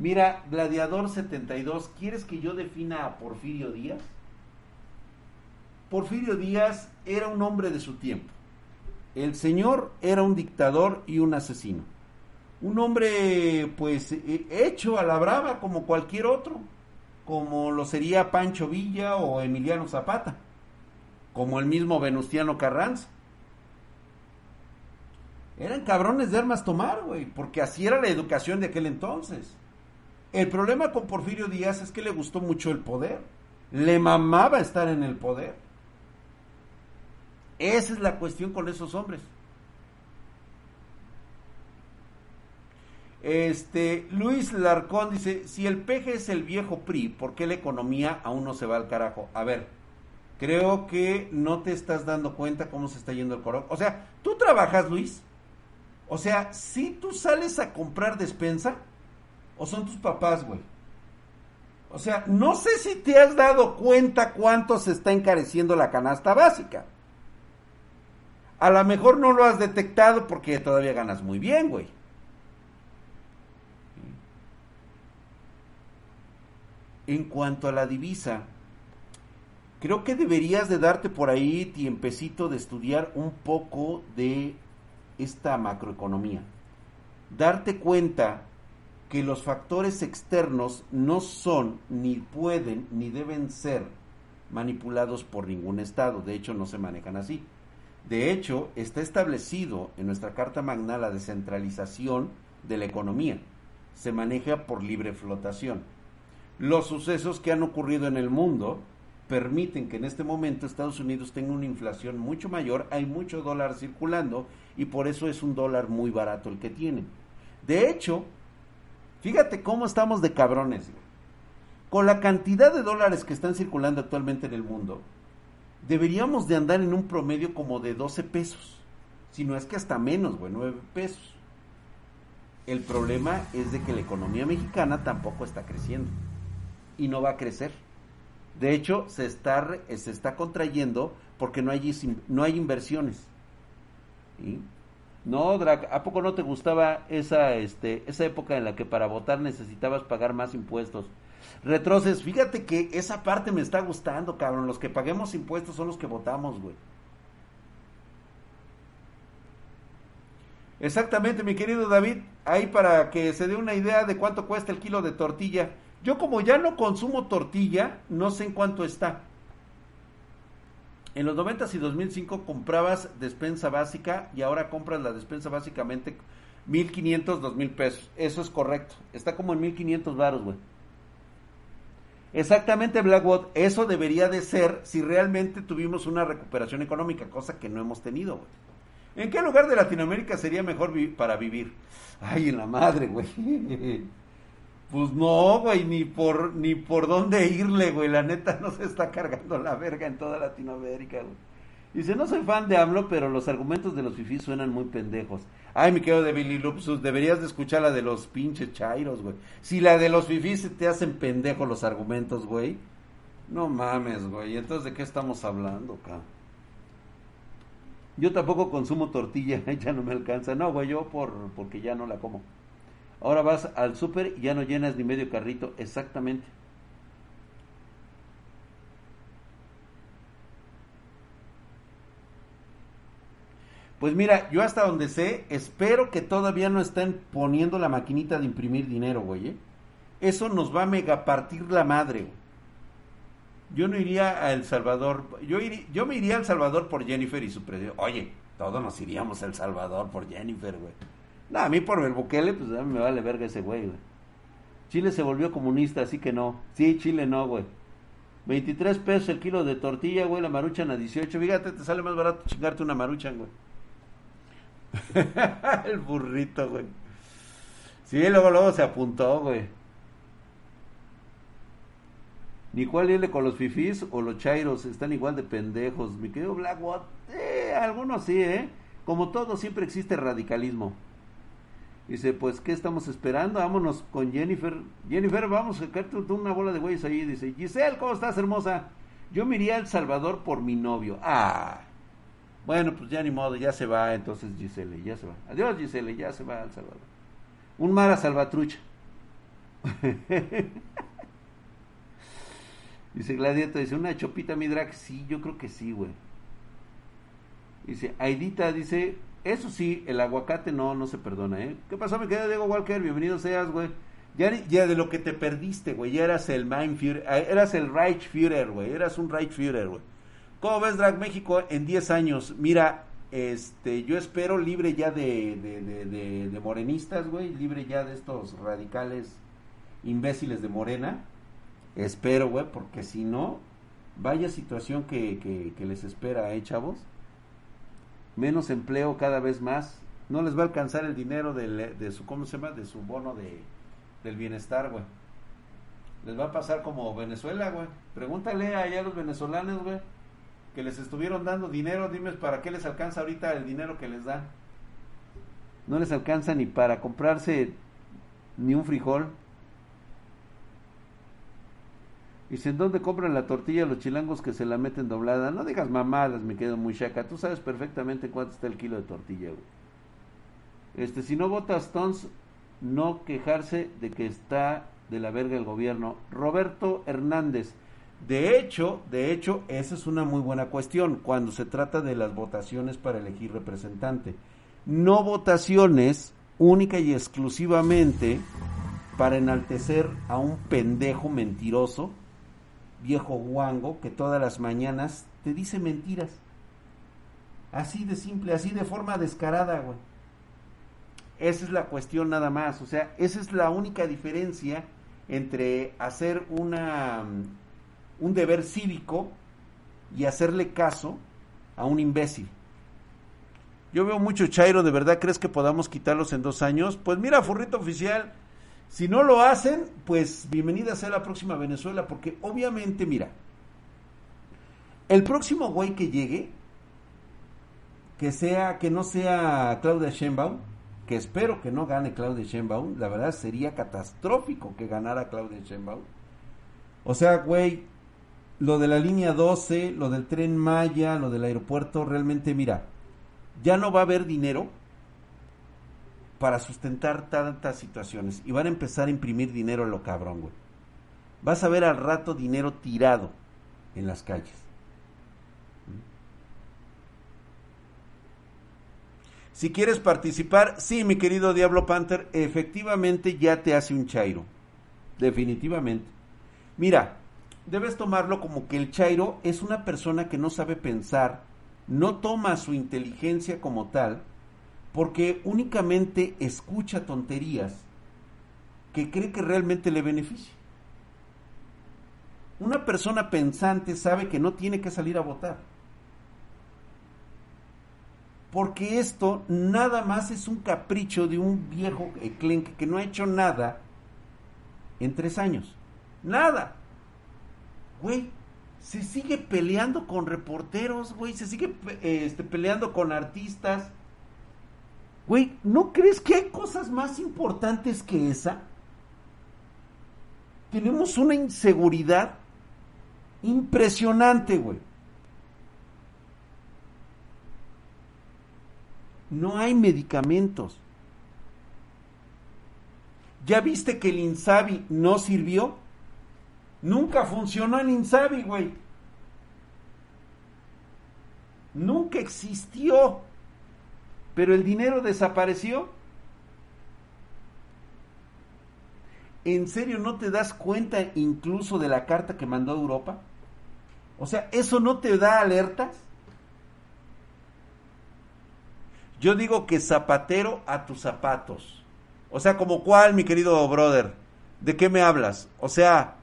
Mira, Gladiador 72, ¿quieres que yo defina a Porfirio Díaz? Porfirio Díaz era un hombre de su tiempo. El señor era un dictador y un asesino. Un hombre, pues, eh, hecho a la brava como cualquier otro, como lo sería Pancho Villa o Emiliano Zapata, como el mismo Venustiano Carranza. Eran cabrones de armas tomar, güey, porque así era la educación de aquel entonces. El problema con Porfirio Díaz es que le gustó mucho el poder. Le mamaba estar en el poder. Esa es la cuestión con esos hombres. Este, Luis Larcón dice, si el peje es el viejo PRI, ¿por qué la economía aún no se va al carajo? A ver, creo que no te estás dando cuenta cómo se está yendo el coro. O sea, tú trabajas, Luis. O sea, si tú sales a comprar despensa, o son tus papás, güey. O sea, no sé si te has dado cuenta cuánto se está encareciendo la canasta básica. A lo mejor no lo has detectado porque todavía ganas muy bien, güey. En cuanto a la divisa, creo que deberías de darte por ahí tiempecito de estudiar un poco de esta macroeconomía. Darte cuenta que los factores externos no son, ni pueden, ni deben ser manipulados por ningún Estado. De hecho, no se manejan así. De hecho, está establecido en nuestra Carta Magna la descentralización de la economía. Se maneja por libre flotación. Los sucesos que han ocurrido en el mundo permiten que en este momento Estados Unidos tenga una inflación mucho mayor, hay mucho dólar circulando y por eso es un dólar muy barato el que tienen. De hecho, fíjate cómo estamos de cabrones. Con la cantidad de dólares que están circulando actualmente en el mundo, deberíamos de andar en un promedio como de 12 pesos. Si no es que hasta menos, güey, 9 pesos. El problema es de que la economía mexicana tampoco está creciendo. Y no va a crecer. De hecho, se está, re- se está contrayendo porque no hay, no hay inversiones. No, Drac, ¿a poco no te gustaba esa, este, esa época en la que para votar necesitabas pagar más impuestos? Retroces, fíjate que esa parte me está gustando, cabrón. Los que paguemos impuestos son los que votamos, güey. Exactamente, mi querido David. Ahí para que se dé una idea de cuánto cuesta el kilo de tortilla. Yo como ya no consumo tortilla, no sé en cuánto está. En los 90 y 2005 comprabas despensa básica y ahora compras la despensa básicamente 1500, 2000 pesos. Eso es correcto. Está como en 1500 varos, güey. Exactamente, Blackwood. Eso debería de ser si realmente tuvimos una recuperación económica, cosa que no hemos tenido, güey. ¿En qué lugar de Latinoamérica sería mejor para vivir? Ay, en la madre, güey. Pues no, güey, ni por, ni por dónde irle, güey. La neta no se está cargando la verga en toda Latinoamérica, güey. Dice, no soy fan de AMLO, pero los argumentos de los fifís suenan muy pendejos. Ay, mi querido de Billy Lupsus, deberías de escuchar la de los pinches chairos, güey. Si la de los fifís te hacen pendejos los argumentos, güey. No mames, güey. Entonces, ¿de qué estamos hablando, cabrón? Yo tampoco consumo tortilla, ya no me alcanza. No, güey, yo por, porque ya no la como. Ahora vas al súper y ya no llenas ni medio carrito. Exactamente. Pues mira, yo hasta donde sé, espero que todavía no estén poniendo la maquinita de imprimir dinero, güey. ¿eh? eso nos va a mega partir la madre. Yo no iría a El Salvador, yo, iría- yo me iría a El Salvador por Jennifer y su presidente. Oye, todos nos iríamos a El Salvador por Jennifer, güey. No, a mí por el Bukele, pues a mí me vale verga ese güey, güey. Chile se volvió comunista, así que no. Sí, Chile no, güey. 23 pesos el kilo de tortilla, güey, la maruchan a 18. Fíjate, te sale más barato chingarte una maruchan, güey. el burrito, güey. Sí, luego, luego se apuntó, güey. Ni cuál irle con los fifís o los chairos, están igual de pendejos. Mi querido Blackwood, eh, algunos sí, ¿eh? Como todo, siempre existe radicalismo. Dice, pues, ¿qué estamos esperando? Vámonos con Jennifer. Jennifer, vamos a sacarte una bola de güeyes ahí. Dice, Giselle, ¿cómo estás, hermosa? Yo me iría a El Salvador por mi novio. Ah. Bueno, pues ya ni modo, ya se va entonces Giselle, ya se va. Adiós Giselle, ya se va al Salvador. Un mar a salvatrucha. dice Gladiato, dice, una chopita mi drag. Sí, yo creo que sí, güey. Dice, Aidita dice, eso sí, el aguacate no, no se perdona, ¿eh? ¿Qué pasó, mi querido Diego Walker? Bienvenido seas, güey. Ya, ya de lo que te perdiste, güey, ya eras el Mindführer, eh, eras el Reichführer, güey, eras un Reichführer, güey. ¿Cómo ves Drag México en 10 años? Mira, este, yo espero libre ya de, de, de, de, de morenistas, güey, libre ya de estos radicales imbéciles de Morena. Espero, güey, porque si no, vaya situación que, que, que les espera, ¿eh, chavos? Menos empleo cada vez más. No les va a alcanzar el dinero de su, ¿cómo se llama? De su bono de, del bienestar, güey. Les va a pasar como Venezuela, güey. Pregúntale allá a los venezolanos, güey que les estuvieron dando dinero, dime para qué les alcanza ahorita el dinero que les dan. No les alcanza ni para comprarse ni un frijol. Dicen, ¿dónde compran la tortilla los chilangos que se la meten doblada? No digas mamadas, me quedo muy chaca. Tú sabes perfectamente cuánto está el kilo de tortilla, güey. Este, si no votas Stones, no quejarse de que está de la verga el gobierno. Roberto Hernández. De hecho, de hecho, esa es una muy buena cuestión cuando se trata de las votaciones para elegir representante. No votaciones única y exclusivamente para enaltecer a un pendejo mentiroso, viejo guango, que todas las mañanas te dice mentiras. Así de simple, así de forma descarada, güey. Esa es la cuestión nada más. O sea, esa es la única diferencia entre hacer una un deber cívico y hacerle caso a un imbécil. Yo veo mucho Chairo, ¿de verdad crees que podamos quitarlos en dos años? Pues mira, Furrito Oficial, si no lo hacen, pues bienvenida sea la próxima Venezuela, porque obviamente, mira, el próximo güey que llegue, que sea, que no sea Claudia Sheinbaum, que espero que no gane Claudia Sheinbaum, la verdad sería catastrófico que ganara Claudia Sheinbaum. O sea, güey, lo de la línea 12, lo del tren Maya, lo del aeropuerto, realmente mira, ya no va a haber dinero para sustentar tantas situaciones y van a empezar a imprimir dinero lo cabrón, güey. Vas a ver al rato dinero tirado en las calles. Si quieres participar, sí, mi querido Diablo Panther, efectivamente ya te hace un chairo. Definitivamente. Mira, debes tomarlo como que el Chairo es una persona que no sabe pensar, no toma su inteligencia como tal, porque únicamente escucha tonterías que cree que realmente le beneficia. Una persona pensante sabe que no tiene que salir a votar. Porque esto nada más es un capricho de un viejo enclenque que no ha hecho nada en tres años. Nada güey, se sigue peleando con reporteros, güey, se sigue este, peleando con artistas. Güey, ¿no crees que hay cosas más importantes que esa? Tenemos una inseguridad impresionante, güey. No hay medicamentos. ¿Ya viste que el Insabi no sirvió? Nunca funcionó el Insabi, güey. Nunca existió. Pero el dinero desapareció. ¿En serio no te das cuenta incluso de la carta que mandó Europa? O sea, ¿eso no te da alertas? Yo digo que zapatero a tus zapatos. O sea, como cuál, mi querido brother. ¿De qué me hablas? O sea,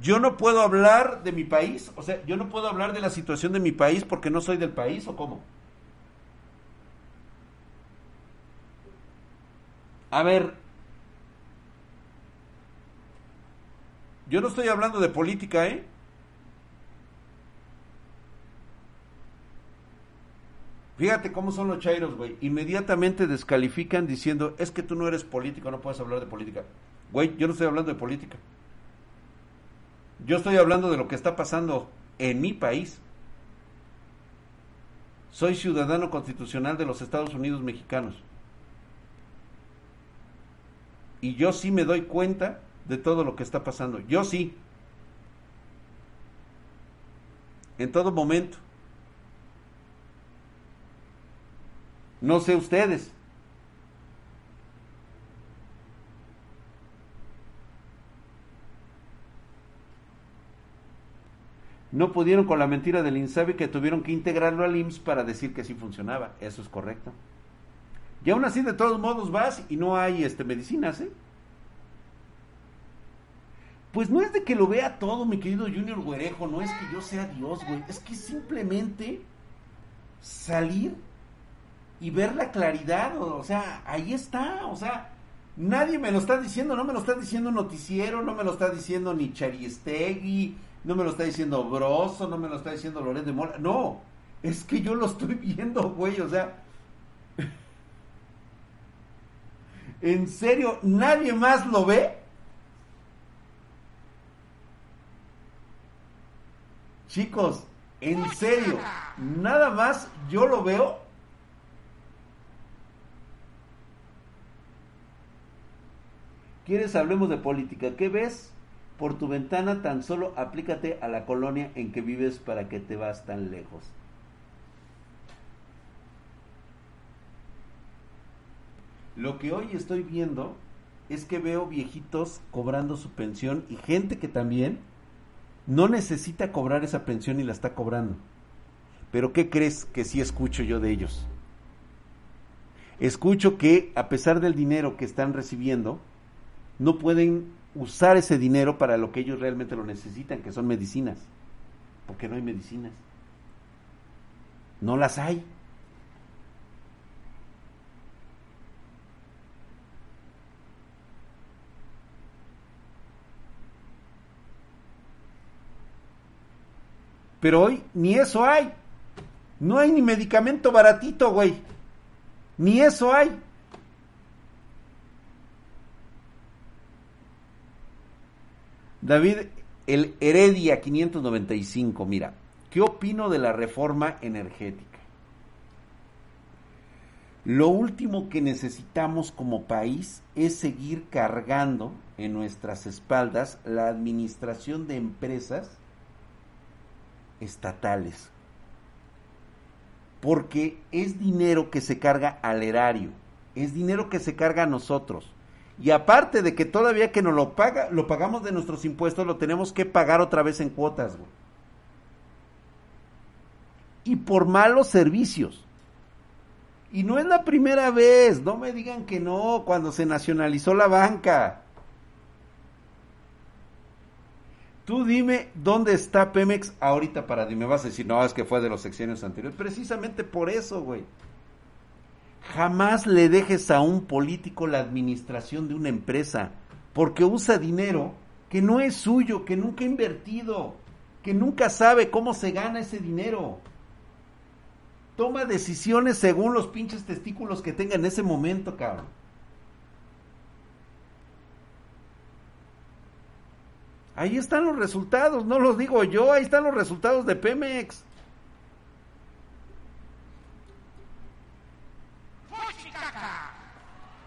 yo no puedo hablar de mi país. O sea, yo no puedo hablar de la situación de mi país porque no soy del país o cómo. A ver, yo no estoy hablando de política, ¿eh? Fíjate cómo son los chairos, güey. Inmediatamente descalifican diciendo, es que tú no eres político, no puedes hablar de política. Güey, yo no estoy hablando de política. Yo estoy hablando de lo que está pasando en mi país. Soy ciudadano constitucional de los Estados Unidos mexicanos. Y yo sí me doy cuenta de todo lo que está pasando. Yo sí. En todo momento. No sé ustedes. No pudieron con la mentira del INSABI que tuvieron que integrarlo al IMSS para decir que sí funcionaba. Eso es correcto. Y aún así, de todos modos, vas y no hay este, medicinas, ¿eh? Pues no es de que lo vea todo, mi querido Junior Güerejo, no es que yo sea Dios, güey. Es que simplemente salir y ver la claridad, o, sea, ahí está, o sea, nadie me lo está diciendo, no me lo está diciendo noticiero, no me lo está diciendo ni Chariestegui, no me lo está diciendo Broso, no me lo está diciendo Loret de Mola, no, es que yo lo estoy viendo, güey, o sea, en serio, nadie más lo ve. Chicos, en serio, nada más yo lo veo ¿Quieres hablemos de política? ¿Qué ves? Por tu ventana tan solo aplícate a la colonia en que vives para que te vas tan lejos. Lo que hoy estoy viendo es que veo viejitos cobrando su pensión y gente que también no necesita cobrar esa pensión y la está cobrando. Pero ¿qué crees que sí escucho yo de ellos? Escucho que a pesar del dinero que están recibiendo, no pueden usar ese dinero para lo que ellos realmente lo necesitan, que son medicinas. Porque no hay medicinas. No las hay. Pero hoy ni eso hay. No hay ni medicamento baratito, güey. Ni eso hay. David, el Heredia 595, mira, ¿qué opino de la reforma energética? Lo último que necesitamos como país es seguir cargando en nuestras espaldas la administración de empresas estatales. Porque es dinero que se carga al erario, es dinero que se carga a nosotros. Y aparte de que todavía que nos lo paga, lo pagamos de nuestros impuestos, lo tenemos que pagar otra vez en cuotas. Y por malos servicios. Y no es la primera vez, no me digan que no, cuando se nacionalizó la banca. Tú dime dónde está Pemex ahorita para dime, vas a decir, no, es que fue de los sexenios anteriores. Precisamente por eso, güey. Jamás le dejes a un político la administración de una empresa, porque usa dinero que no es suyo, que nunca ha invertido, que nunca sabe cómo se gana ese dinero. Toma decisiones según los pinches testículos que tenga en ese momento, cabrón. Ahí están los resultados, no los digo yo, ahí están los resultados de Pemex.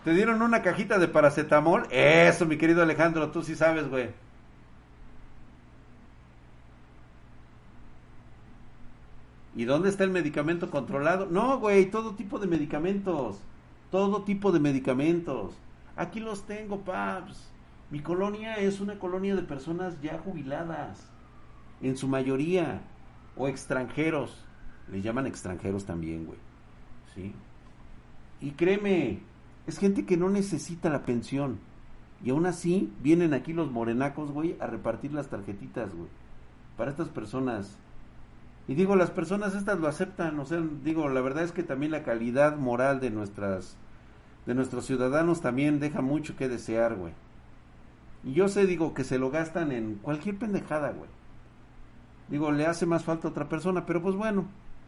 ¿Te dieron una cajita de paracetamol? Eso, mi querido Alejandro, tú sí sabes, güey. ¿Y dónde está el medicamento controlado? No, güey, todo tipo de medicamentos. Todo tipo de medicamentos. Aquí los tengo, paps. Mi colonia es una colonia de personas ya jubiladas, en su mayoría, o extranjeros. Les llaman extranjeros también, güey. ¿Sí? Y créeme, es gente que no necesita la pensión. Y aún así vienen aquí los morenacos, güey, a repartir las tarjetitas, güey. Para estas personas. Y digo, las personas estas lo aceptan, o sea, digo, la verdad es que también la calidad moral de nuestras de nuestros ciudadanos también deja mucho que desear, güey. Y yo sé, digo, que se lo gastan en cualquier pendejada, güey. Digo, le hace más falta a otra persona, pero pues bueno,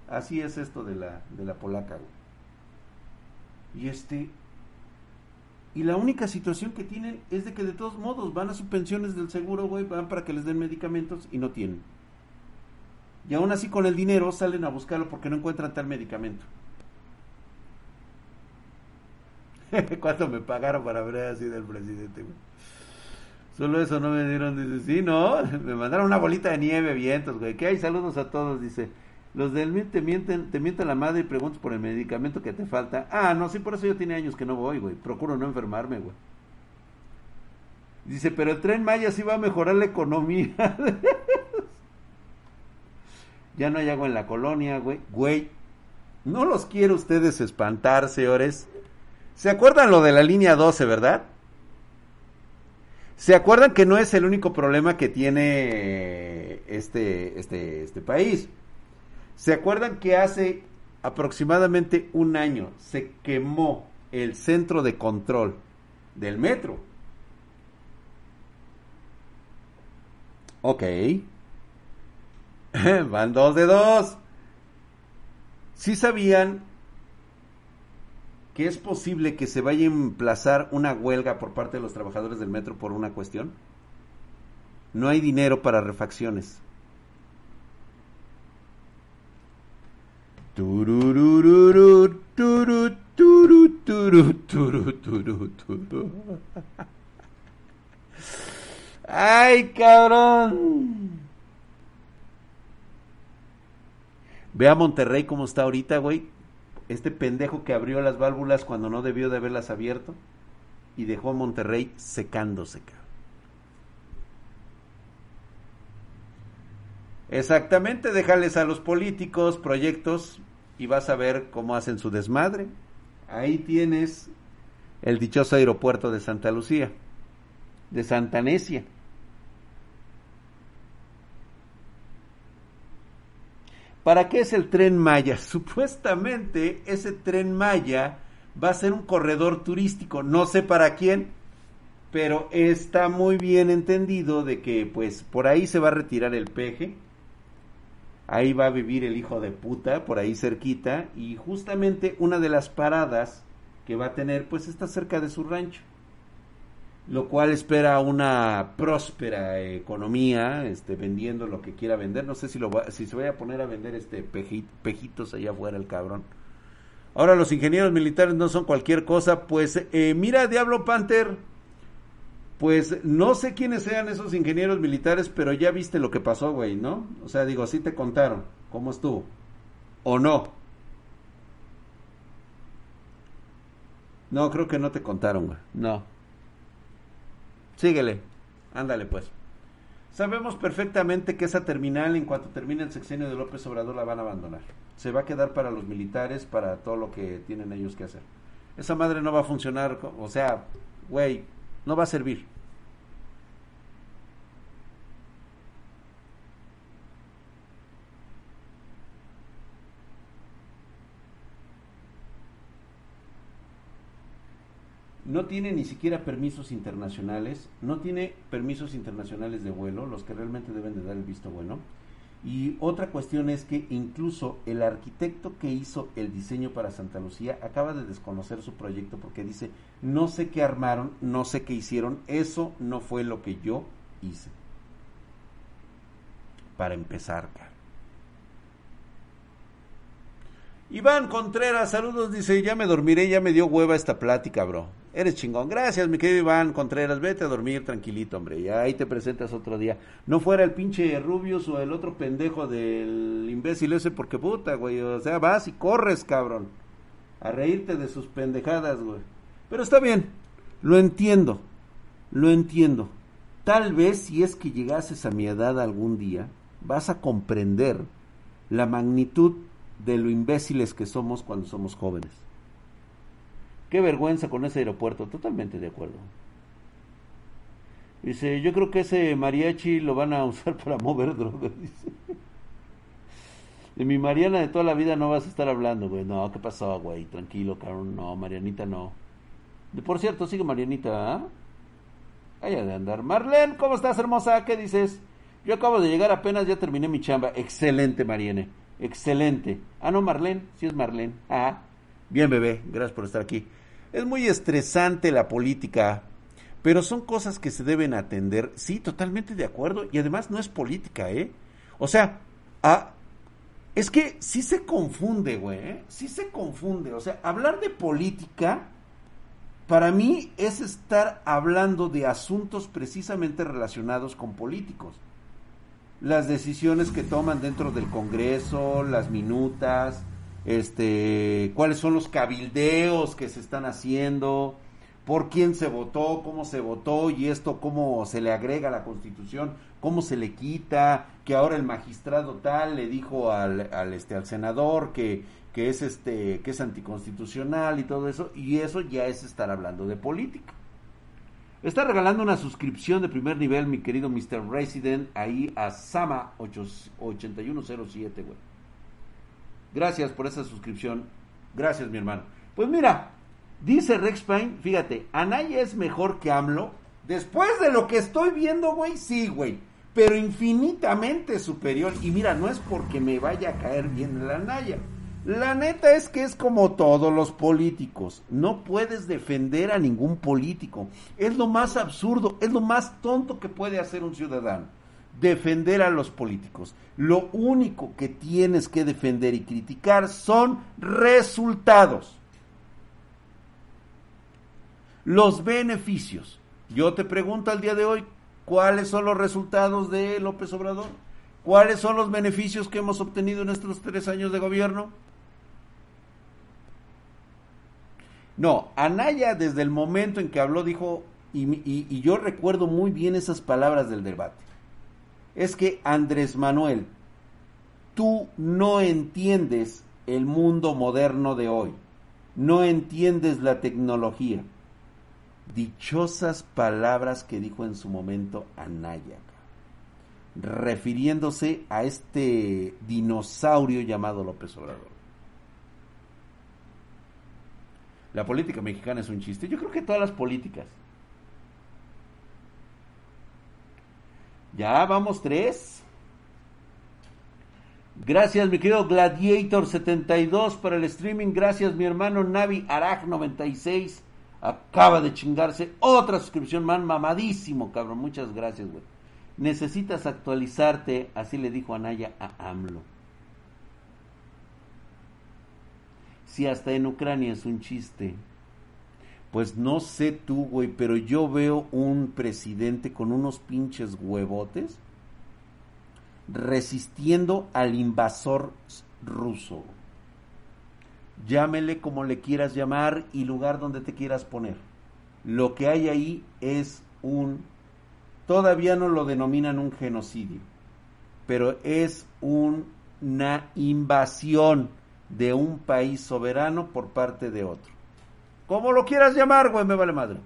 así es esto de la, de la polaca, güey. Y este, y la única situación que tienen es de que de todos modos van a sus pensiones del seguro, güey, van para que les den medicamentos y no tienen. Y aún así con el dinero salen a buscarlo porque no encuentran tal medicamento. ¿Cuánto me pagaron para ver así del presidente, güey? Solo eso no me dieron, dice, sí, no, me mandaron una bolita de nieve, vientos, güey. ¿Qué hay? Saludos a todos, dice. Los del MIT te mienten, te mienten la madre y preguntas por el medicamento que te falta. Ah, no, sí, por eso yo tiene años que no voy, güey. Procuro no enfermarme, güey. Dice, pero el tren Maya sí va a mejorar la economía. ya no hay agua en la colonia, güey. Güey, no los quiero ustedes espantar, señores. ¿Se acuerdan lo de la línea 12, verdad? ¿Se acuerdan que no es el único problema que tiene este, este, este país? ¿Se acuerdan que hace aproximadamente un año se quemó el centro de control del metro? Ok. Van dos de dos. ¿Sí sabían que es posible que se vaya a emplazar una huelga por parte de los trabajadores del metro por una cuestión? No hay dinero para refacciones. Ay, cabrón. Ve a Monterrey cómo está ahorita, güey. Este pendejo que abrió las válvulas cuando no debió de haberlas abierto y dejó a Monterrey secándose. Exactamente, déjales a los políticos proyectos y vas a ver cómo hacen su desmadre. Ahí tienes el dichoso aeropuerto de Santa Lucía, de Santa Necia. ¿Para qué es el tren Maya? Supuestamente ese tren Maya va a ser un corredor turístico, no sé para quién, pero está muy bien entendido de que pues por ahí se va a retirar el peje. Ahí va a vivir el hijo de puta, por ahí cerquita, y justamente una de las paradas que va a tener, pues está cerca de su rancho, lo cual espera una próspera economía, este, vendiendo lo que quiera vender, no sé si, lo va, si se vaya a poner a vender este pejitos allá afuera el cabrón. Ahora los ingenieros militares no son cualquier cosa, pues eh, mira Diablo Panther, pues no sé quiénes sean esos ingenieros militares, pero ya viste lo que pasó, güey, ¿no? O sea, digo, así te contaron cómo estuvo. ¿O no? No, creo que no te contaron, güey. No. Síguele. Ándale, pues. Sabemos perfectamente que esa terminal, en cuanto termine el sexenio de López Obrador, la van a abandonar. Se va a quedar para los militares, para todo lo que tienen ellos que hacer. Esa madre no va a funcionar, o sea, güey, no va a servir. No tiene ni siquiera permisos internacionales, no tiene permisos internacionales de vuelo, los que realmente deben de dar el visto bueno. Y otra cuestión es que incluso el arquitecto que hizo el diseño para Santa Lucía acaba de desconocer su proyecto porque dice, no sé qué armaron, no sé qué hicieron, eso no fue lo que yo hice. Para empezar, cara. Iván Contreras, saludos, dice, ya me dormiré, ya me dio hueva esta plática, bro. Eres chingón. Gracias, mi querido Iván Contreras. Vete a dormir tranquilito, hombre. Ya ahí te presentas otro día. No fuera el pinche Rubius o el otro pendejo del imbécil ese, porque puta, güey. O sea, vas y corres, cabrón. A reírte de sus pendejadas, güey. Pero está bien. Lo entiendo, lo entiendo. Tal vez si es que llegases a mi edad algún día, vas a comprender la magnitud de lo imbéciles que somos cuando somos jóvenes. Qué vergüenza con ese aeropuerto, totalmente de acuerdo. Dice, yo creo que ese mariachi lo van a usar para mover drogas. De mi Mariana de toda la vida no vas a estar hablando, güey. No, ¿qué pasó, güey? Tranquilo, cabrón. No, Marianita no. De, por cierto, sigue Marianita, ¿ah? Allá de andar. Marlene, ¿cómo estás, hermosa? ¿Qué dices? Yo acabo de llegar apenas, ya terminé mi chamba. Excelente, Mariene. Excelente. Ah, no, Marlene. Sí es Marlene. Ah. Bien, bebé. Gracias por estar aquí. Es muy estresante la política, pero son cosas que se deben atender. Sí, totalmente de acuerdo. Y además no es política, ¿eh? O sea, a, es que sí se confunde, güey. ¿eh? Sí se confunde. O sea, hablar de política, para mí es estar hablando de asuntos precisamente relacionados con políticos. Las decisiones que toman dentro del Congreso, las minutas, este, cuáles son los cabildeos que se están haciendo, por quién se votó, cómo se votó y esto cómo se le agrega a la Constitución, cómo se le quita, que ahora el magistrado tal le dijo al, al, este al senador que, que es este que es anticonstitucional y todo eso y eso ya es estar hablando de política. Está regalando una suscripción de primer nivel mi querido Mr. Resident ahí a Sama 8107, güey. Gracias por esa suscripción. Gracias, mi hermano. Pues mira, Dice Rex Payne, fíjate, Anaya es mejor que AMLO. Después de lo que estoy viendo, güey, sí, güey. Pero infinitamente superior. Y mira, no es porque me vaya a caer bien la Anaya. La neta es que es como todos los políticos. No puedes defender a ningún político. Es lo más absurdo, es lo más tonto que puede hacer un ciudadano. Defender a los políticos. Lo único que tienes que defender y criticar son resultados los beneficios. Yo te pregunto al día de hoy, ¿cuáles son los resultados de López Obrador? ¿Cuáles son los beneficios que hemos obtenido en estos tres años de gobierno? No, Anaya desde el momento en que habló dijo, y, y, y, yo recuerdo muy bien esas palabras del debate, es que Andrés Manuel, tú no entiendes el mundo moderno de hoy, no entiendes la tecnología dichosas palabras que dijo en su momento Anaya, refiriéndose a este dinosaurio llamado López Obrador. La política mexicana es un chiste. Yo creo que todas las políticas. Ya vamos tres. Gracias, mi querido Gladiator72 para el streaming. Gracias, mi hermano Navi Arag96 acaba de chingarse otra suscripción, man, mamadísimo, cabrón. Muchas gracias, güey. Necesitas actualizarte, así le dijo Anaya a AMLO. Si hasta en Ucrania es un chiste. Pues no sé tú, güey, pero yo veo un presidente con unos pinches huevotes resistiendo al invasor ruso llámele como le quieras llamar y lugar donde te quieras poner. Lo que hay ahí es un, todavía no lo denominan un genocidio, pero es una invasión de un país soberano por parte de otro. Como lo quieras llamar, güey, me vale madre.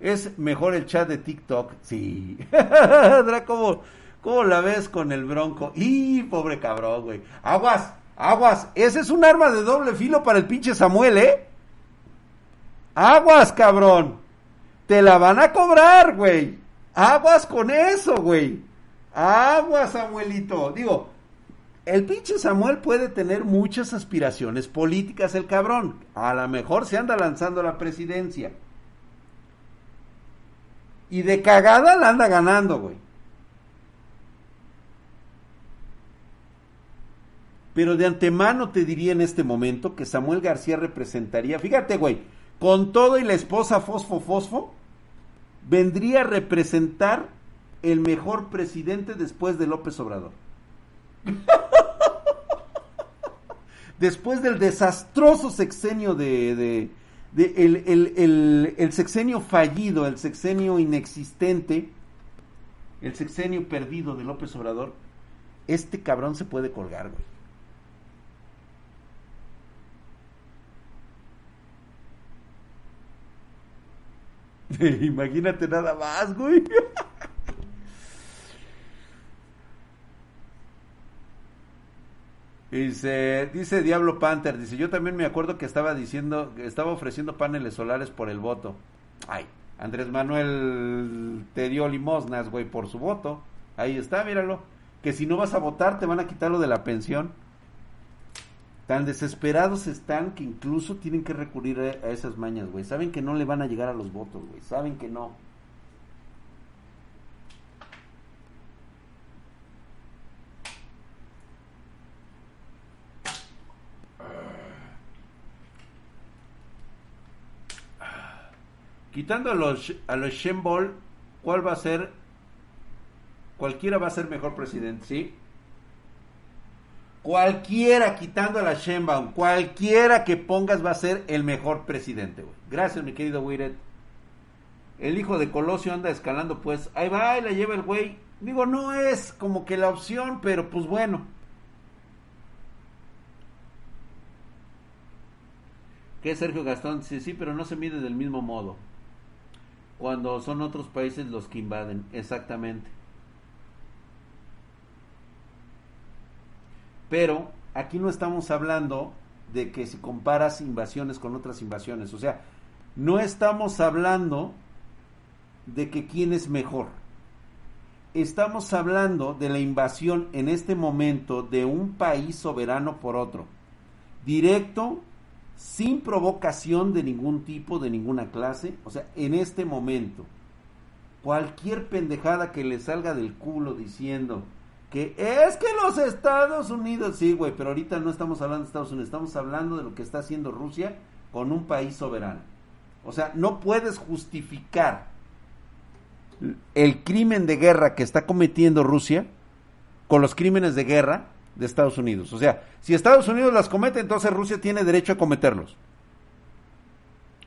Es mejor el chat de TikTok. Sí. ¿Cómo, ¿Cómo la ves con el bronco? ¡Y pobre cabrón, güey! ¡Aguas! Aguas, ese es un arma de doble filo para el pinche Samuel, ¿eh? Aguas, cabrón. Te la van a cobrar, güey. Aguas con eso, güey. Aguas, Samuelito. Digo, el pinche Samuel puede tener muchas aspiraciones políticas, el cabrón. A lo mejor se anda lanzando a la presidencia. Y de cagada la anda ganando, güey. Pero de antemano te diría en este momento que Samuel García representaría, fíjate, güey, con todo y la esposa Fosfo Fosfo, vendría a representar el mejor presidente después de López Obrador. después del desastroso sexenio de, el, el sexenio fallido, el sexenio inexistente, el sexenio perdido de López Obrador, este cabrón se puede colgar, güey. Imagínate nada más, güey. Dice, dice Diablo Panther, dice, yo también me acuerdo que estaba diciendo, que estaba ofreciendo paneles solares por el voto. Ay, Andrés Manuel te dio limosnas, güey, por su voto. Ahí está, míralo. Que si no vas a votar te van a quitar lo de la pensión. Tan desesperados están que incluso tienen que recurrir a, a esas mañas, güey. Saben que no le van a llegar a los votos, güey. Saben que no. Quitando a los, a los Shembol, ¿cuál va a ser? Cualquiera va a ser mejor presidente, ¿sí? Cualquiera quitando a la Sheinbaum, cualquiera que pongas va a ser el mejor presidente, güey. Gracias, mi querido Wiret. El hijo de Colosio anda escalando, pues. Ahí va, y la lleva el güey. Digo, no es como que la opción, pero pues bueno. ¿Qué Sergio Gastón? Sí, sí, pero no se mide del mismo modo. Cuando son otros países los que invaden, exactamente. Pero aquí no estamos hablando de que si comparas invasiones con otras invasiones, o sea, no estamos hablando de que quién es mejor. Estamos hablando de la invasión en este momento de un país soberano por otro. Directo, sin provocación de ningún tipo, de ninguna clase. O sea, en este momento, cualquier pendejada que le salga del culo diciendo que es que los Estados Unidos, sí, güey, pero ahorita no estamos hablando de Estados Unidos, estamos hablando de lo que está haciendo Rusia con un país soberano. O sea, no puedes justificar el crimen de guerra que está cometiendo Rusia con los crímenes de guerra de Estados Unidos. O sea, si Estados Unidos las comete, entonces Rusia tiene derecho a cometerlos.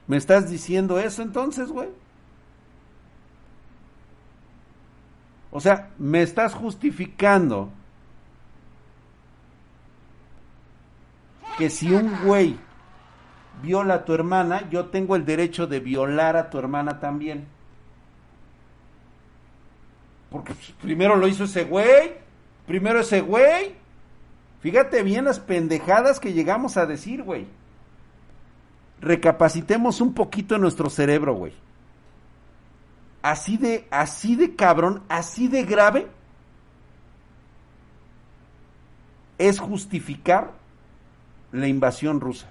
¿Me estás diciendo eso entonces, güey? O sea, me estás justificando que si un güey viola a tu hermana, yo tengo el derecho de violar a tu hermana también. Porque primero lo hizo ese güey, primero ese güey. Fíjate bien las pendejadas que llegamos a decir, güey. Recapacitemos un poquito nuestro cerebro, güey así de, así de cabrón, así de grave, es justificar la invasión rusa.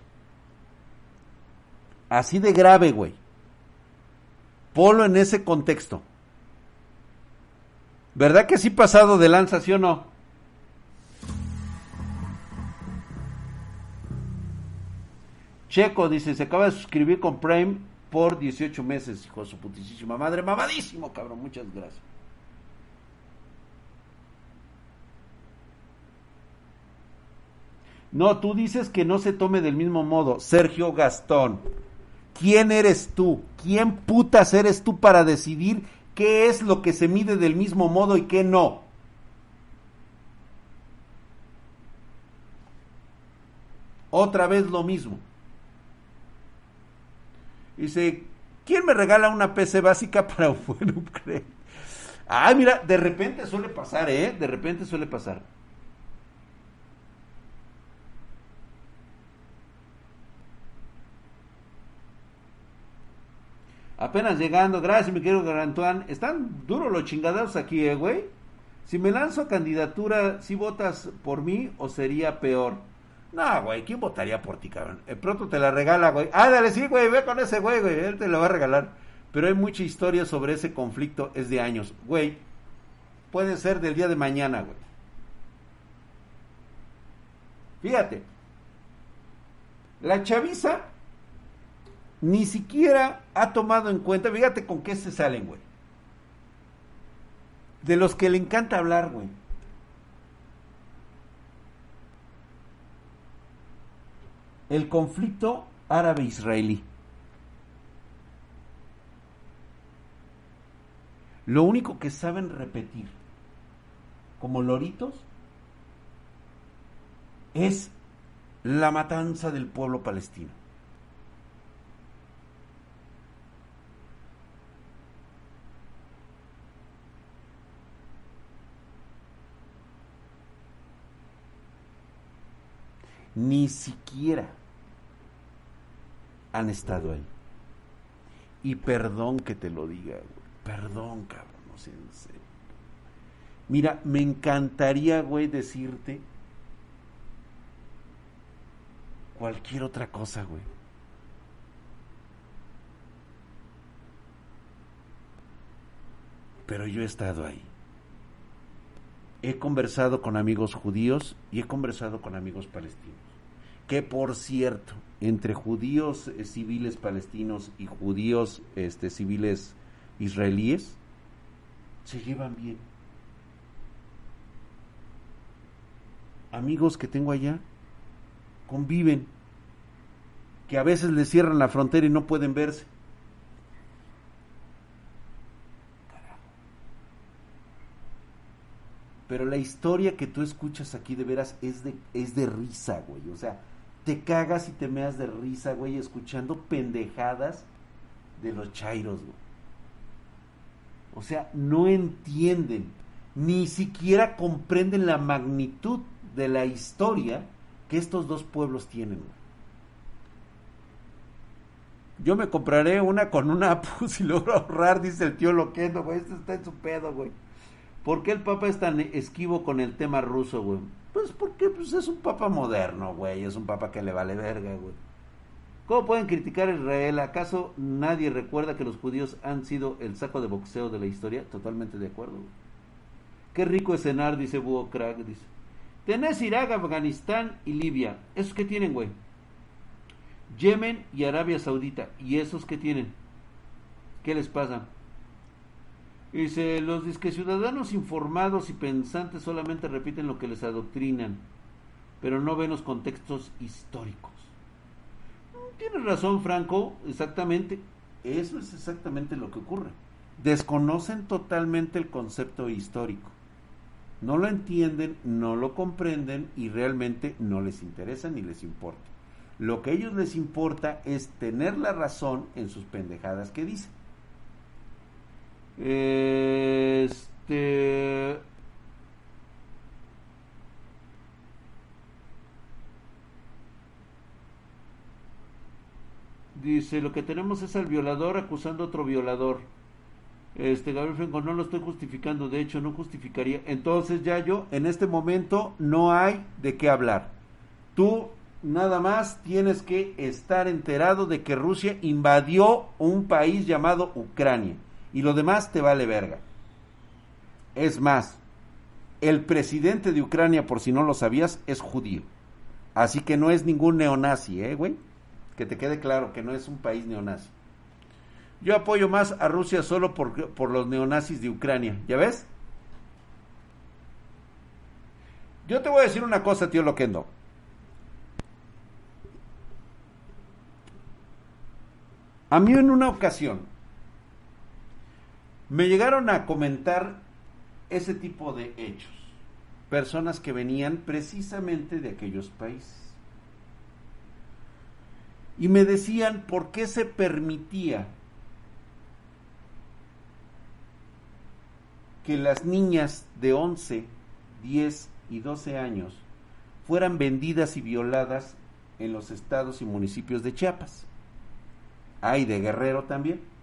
Así de grave, güey. Polo en ese contexto. ¿Verdad que sí pasado de lanza, sí o no? Checo dice, se acaba de suscribir con Prime por 18 meses, hijo de su putísima madre. Mamadísimo, cabrón. Muchas gracias. No, tú dices que no se tome del mismo modo. Sergio Gastón. ¿Quién eres tú? ¿Quién putas eres tú para decidir qué es lo que se mide del mismo modo y qué no? Otra vez lo mismo. Dice, ¿quién me regala una PC básica para un upgrade? Ah, mira, de repente suele pasar, ¿eh? De repente suele pasar. Apenas llegando, gracias mi querido Garantuán. Están duros los chingados aquí, ¿eh, güey? Si me lanzo a candidatura, ¿si votas por mí o sería peor? No, güey, ¿quién votaría por ti, cabrón? El pronto te la regala, güey. Ándale, sí, güey, ve con ese güey, güey, él te lo va a regalar. Pero hay mucha historia sobre ese conflicto, es de años. Güey, puede ser del día de mañana, güey. Fíjate, la chaviza ni siquiera ha tomado en cuenta, fíjate con qué se salen, güey. De los que le encanta hablar, güey. el conflicto árabe-israelí. Lo único que saben repetir, como loritos, es la matanza del pueblo palestino. Ni siquiera han estado ahí. Y perdón que te lo diga, güey. Perdón, cabrón, no sé, en serio. Mira, me encantaría, güey, decirte cualquier otra cosa, güey. Pero yo he estado ahí. He conversado con amigos judíos y he conversado con amigos palestinos. Que por cierto, entre judíos eh, civiles palestinos y judíos este, civiles israelíes, se llevan bien. Amigos que tengo allá conviven, que a veces les cierran la frontera y no pueden verse. Pero la historia que tú escuchas aquí de veras es de, es de risa, güey. O sea, te cagas y te meas de risa, güey, escuchando pendejadas de los chairos, güey. O sea, no entienden, ni siquiera comprenden la magnitud de la historia que estos dos pueblos tienen. Güey. Yo me compraré una con una pus y logro ahorrar, dice el tío Loquendo, güey. Esto está en su pedo, güey. ¿Por qué el Papa es tan esquivo con el tema ruso, güey? Pues porque pues, es un Papa moderno, güey. Es un Papa que le vale verga, güey. ¿Cómo pueden criticar a Israel? ¿Acaso nadie recuerda que los judíos han sido el saco de boxeo de la historia? Totalmente de acuerdo. Güey. Qué rico es cenar, dice Búho Crack, dice. Tenés Irak, Afganistán y Libia. ¿Esos qué tienen, güey? Yemen y Arabia Saudita. ¿Y esos qué tienen? ¿Qué les pasa? Dice, los disque ciudadanos informados y pensantes solamente repiten lo que les adoctrinan, pero no ven los contextos históricos. Tienes razón, Franco, exactamente. Eso es exactamente lo que ocurre. Desconocen totalmente el concepto histórico. No lo entienden, no lo comprenden y realmente no les interesa ni les importa. Lo que a ellos les importa es tener la razón en sus pendejadas que dicen. Este. Dice, lo que tenemos es al violador acusando a otro violador. Este, Gabriel Franco, no lo estoy justificando, de hecho no justificaría. Entonces ya yo, en este momento no hay de qué hablar. Tú nada más tienes que estar enterado de que Rusia invadió un país llamado Ucrania y lo demás te vale verga. Es más, el presidente de Ucrania, por si no lo sabías, es judío. Así que no es ningún neonazi, ¿eh, güey? Que te quede claro que no es un país neonazi. Yo apoyo más a Rusia solo por, por los neonazis de Ucrania. ¿Ya ves? Yo te voy a decir una cosa, tío Loquendo. A mí en una ocasión me llegaron a comentar ese tipo de hechos. Personas que venían precisamente de aquellos países. Y me decían por qué se permitía que las niñas de 11, 10 y 12 años fueran vendidas y violadas en los estados y municipios de Chiapas. Hay de Guerrero también.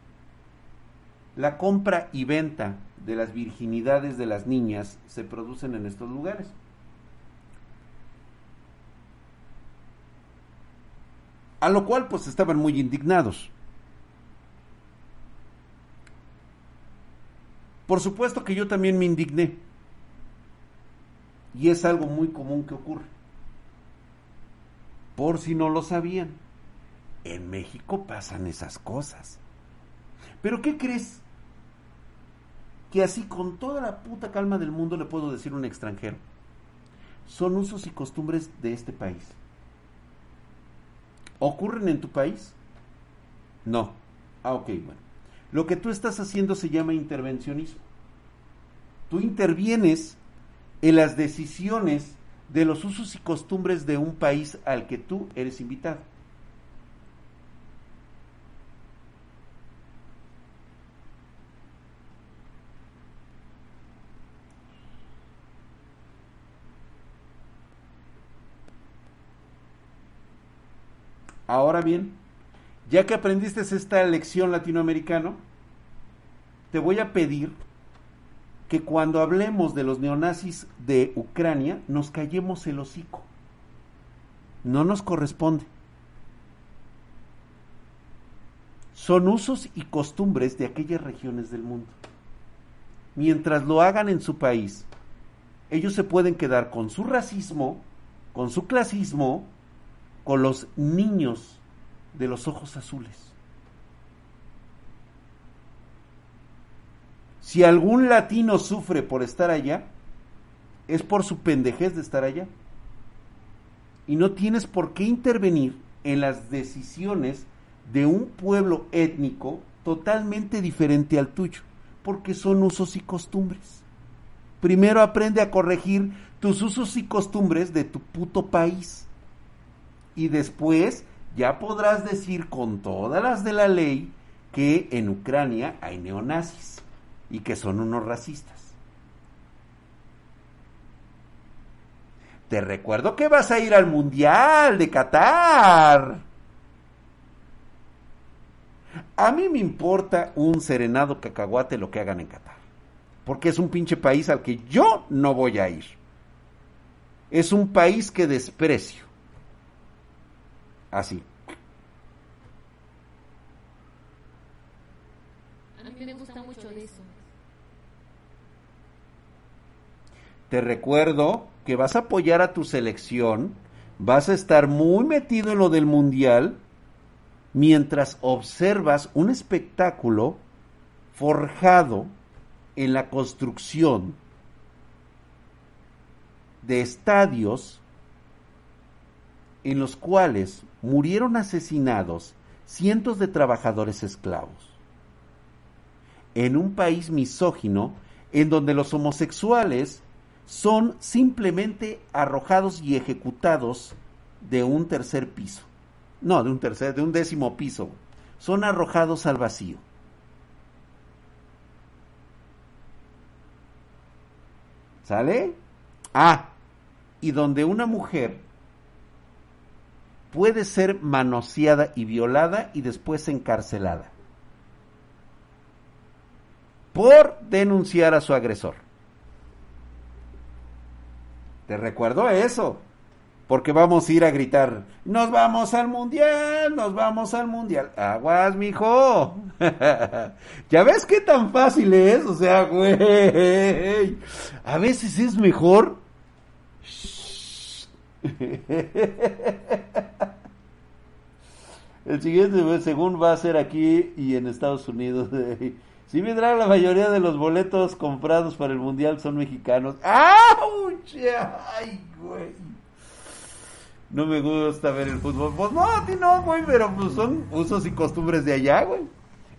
La compra y venta de las virginidades de las niñas se producen en estos lugares. A lo cual pues estaban muy indignados. Por supuesto que yo también me indigné. Y es algo muy común que ocurre. Por si no lo sabían, en México pasan esas cosas. Pero ¿qué crees? Que así con toda la puta calma del mundo le puedo decir a un extranjero. Son usos y costumbres de este país. ¿Ocurren en tu país? No. Ah, ok, bueno. Lo que tú estás haciendo se llama intervencionismo. Tú intervienes en las decisiones de los usos y costumbres de un país al que tú eres invitado. Ahora bien, ya que aprendiste esta lección latinoamericano, te voy a pedir que cuando hablemos de los neonazis de Ucrania nos callemos el hocico. No nos corresponde. Son usos y costumbres de aquellas regiones del mundo. Mientras lo hagan en su país, ellos se pueden quedar con su racismo, con su clasismo, con los niños de los ojos azules. Si algún latino sufre por estar allá, es por su pendejez de estar allá. Y no tienes por qué intervenir en las decisiones de un pueblo étnico totalmente diferente al tuyo, porque son usos y costumbres. Primero aprende a corregir tus usos y costumbres de tu puto país y después ya podrás decir con todas las de la ley que en Ucrania hay neonazis y que son unos racistas. Te recuerdo que vas a ir al Mundial de Qatar. A mí me importa un serenado cacahuate lo que hagan en Qatar. Porque es un pinche país al que yo no voy a ir. Es un país que desprecio. Así. A mí me gusta mucho de eso. Te recuerdo que vas a apoyar a tu selección, vas a estar muy metido en lo del mundial, mientras observas un espectáculo forjado en la construcción de estadios en los cuales murieron asesinados cientos de trabajadores esclavos. En un país misógino en donde los homosexuales son simplemente arrojados y ejecutados de un tercer piso. No, de un tercer, de un décimo piso. Son arrojados al vacío. ¿Sale? Ah, y donde una mujer puede ser manoseada y violada y después encarcelada por denunciar a su agresor. Te recuerdo eso, porque vamos a ir a gritar, nos vamos al mundial, nos vamos al mundial. Aguas, mijo. ya ves qué tan fácil es, o sea, güey. A veces es mejor El siguiente, según va a ser aquí y en Estados Unidos. Si vendrá la mayoría de los boletos comprados para el mundial son mexicanos. ¡Auch! ¡Ay, güey! No me gusta ver el fútbol. Pues no, a ti no, güey, pero pues son usos y costumbres de allá, güey.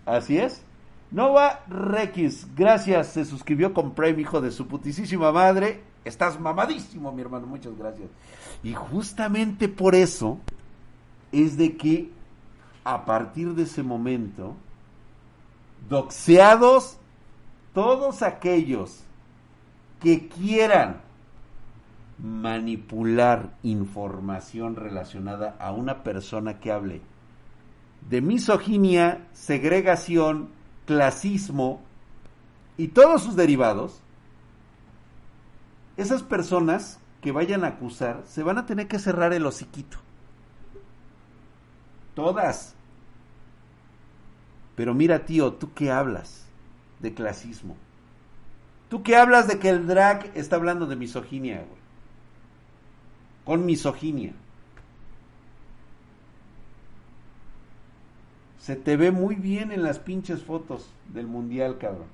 Así es. Nova Rex, gracias, se suscribió con Prime, hijo de su putísima madre. Estás mamadísimo, mi hermano, muchas gracias. Y justamente por eso es de que a partir de ese momento doxeados todos aquellos que quieran manipular información relacionada a una persona que hable de misoginia, segregación, clasismo y todos sus derivados, esas personas que vayan a acusar se van a tener que cerrar el hociquito. Todas. Pero mira, tío, ¿tú qué hablas de clasismo? ¿Tú qué hablas de que el drag está hablando de misoginia, güey? Con misoginia. Se te ve muy bien en las pinches fotos del mundial, cabrón.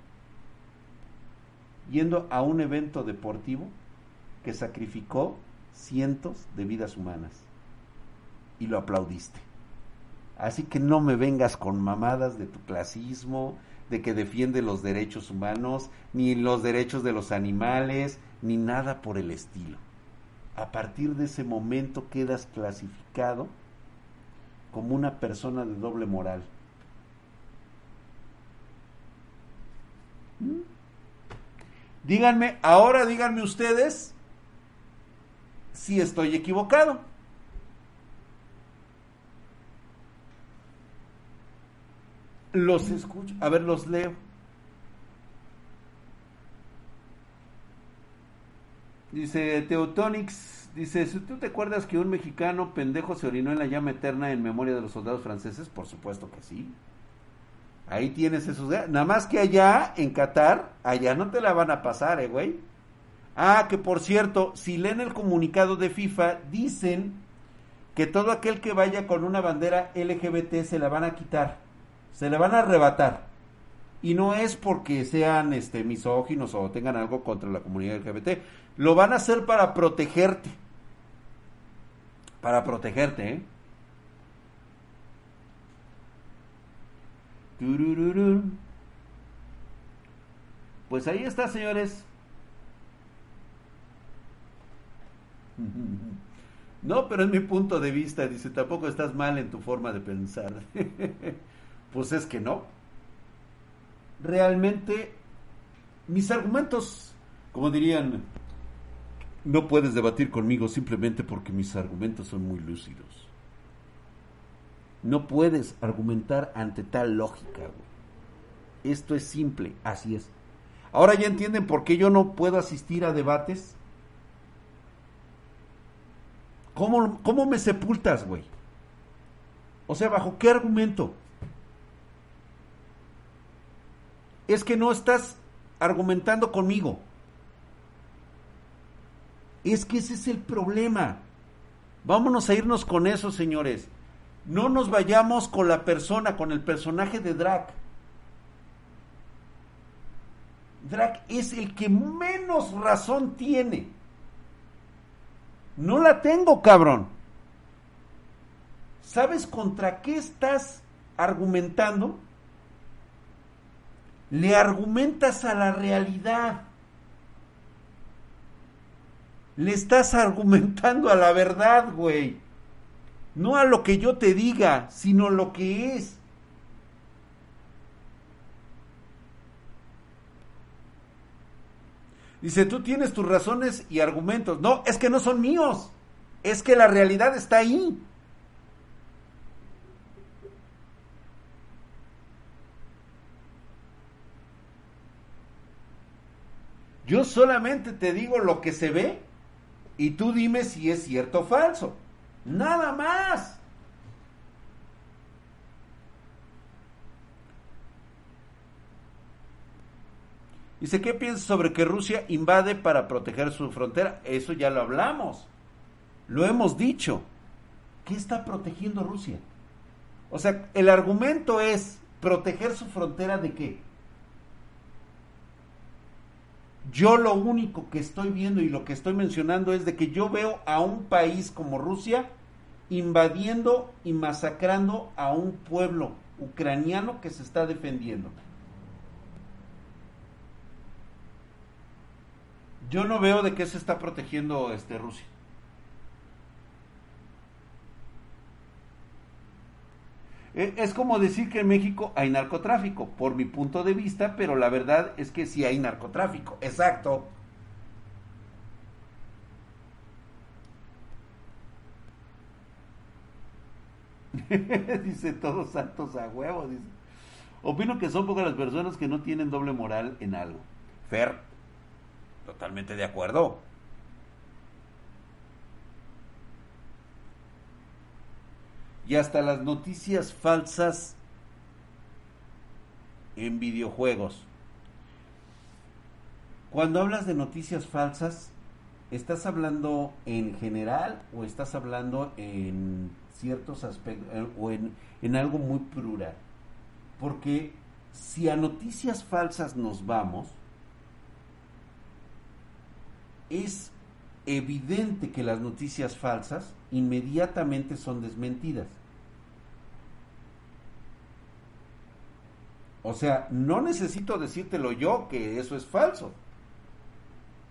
Yendo a un evento deportivo que sacrificó cientos de vidas humanas. Y lo aplaudiste. Así que no me vengas con mamadas de tu clasismo, de que defiende los derechos humanos, ni los derechos de los animales, ni nada por el estilo. A partir de ese momento quedas clasificado como una persona de doble moral. ¿Mm? Díganme, ahora díganme ustedes si estoy equivocado. Los escucho, a ver, los leo. Dice Teotonix, dice, tú te acuerdas que un mexicano pendejo se orinó en la llama eterna en memoria de los soldados franceses, por supuesto que sí. Ahí tienes esos. Nada más que allá, en Qatar, allá no te la van a pasar, eh, güey. Ah, que por cierto, si leen el comunicado de FIFA, dicen que todo aquel que vaya con una bandera LGBT se la van a quitar, se la van a arrebatar. Y no es porque sean este, misóginos o tengan algo contra la comunidad LGBT. Lo van a hacer para protegerte. Para protegerte, ¿eh? Pues ahí está, señores. No, pero es mi punto de vista. Dice, tampoco estás mal en tu forma de pensar. pues es que no. Realmente, mis argumentos, como dirían, no puedes debatir conmigo simplemente porque mis argumentos son muy lúcidos. No puedes argumentar ante tal lógica, Esto es simple, así es. Ahora ya entienden por qué yo no puedo asistir a debates. ¿Cómo, cómo me sepultas, güey? O sea, ¿bajo qué argumento? Es que no estás argumentando conmigo. Es que ese es el problema. Vámonos a irnos con eso, señores. No nos vayamos con la persona, con el personaje de Drac. Drac es el que menos razón tiene. No la tengo, cabrón. ¿Sabes contra qué estás argumentando? Le argumentas a la realidad. Le estás argumentando a la verdad, güey. No a lo que yo te diga, sino lo que es. Dice, tú tienes tus razones y argumentos. No, es que no son míos. Es que la realidad está ahí. Yo solamente te digo lo que se ve y tú dime si es cierto o falso. Nada más. Dice, ¿qué piensas sobre que Rusia invade para proteger su frontera? Eso ya lo hablamos. Lo hemos dicho. ¿Qué está protegiendo Rusia? O sea, el argumento es proteger su frontera de qué? Yo lo único que estoy viendo y lo que estoy mencionando es de que yo veo a un país como Rusia invadiendo y masacrando a un pueblo ucraniano que se está defendiendo. Yo no veo de qué se está protegiendo este Rusia. Es como decir que en México hay narcotráfico, por mi punto de vista, pero la verdad es que sí hay narcotráfico. Exacto. dice todos santos a huevo. Dice. Opino que son pocas las personas que no tienen doble moral en algo. Fer, totalmente de acuerdo. Y hasta las noticias falsas en videojuegos. Cuando hablas de noticias falsas, ¿estás hablando en general o estás hablando en ciertos aspectos eh, o en, en algo muy plural. Porque si a noticias falsas nos vamos, es evidente que las noticias falsas inmediatamente son desmentidas. O sea, no necesito decírtelo yo que eso es falso.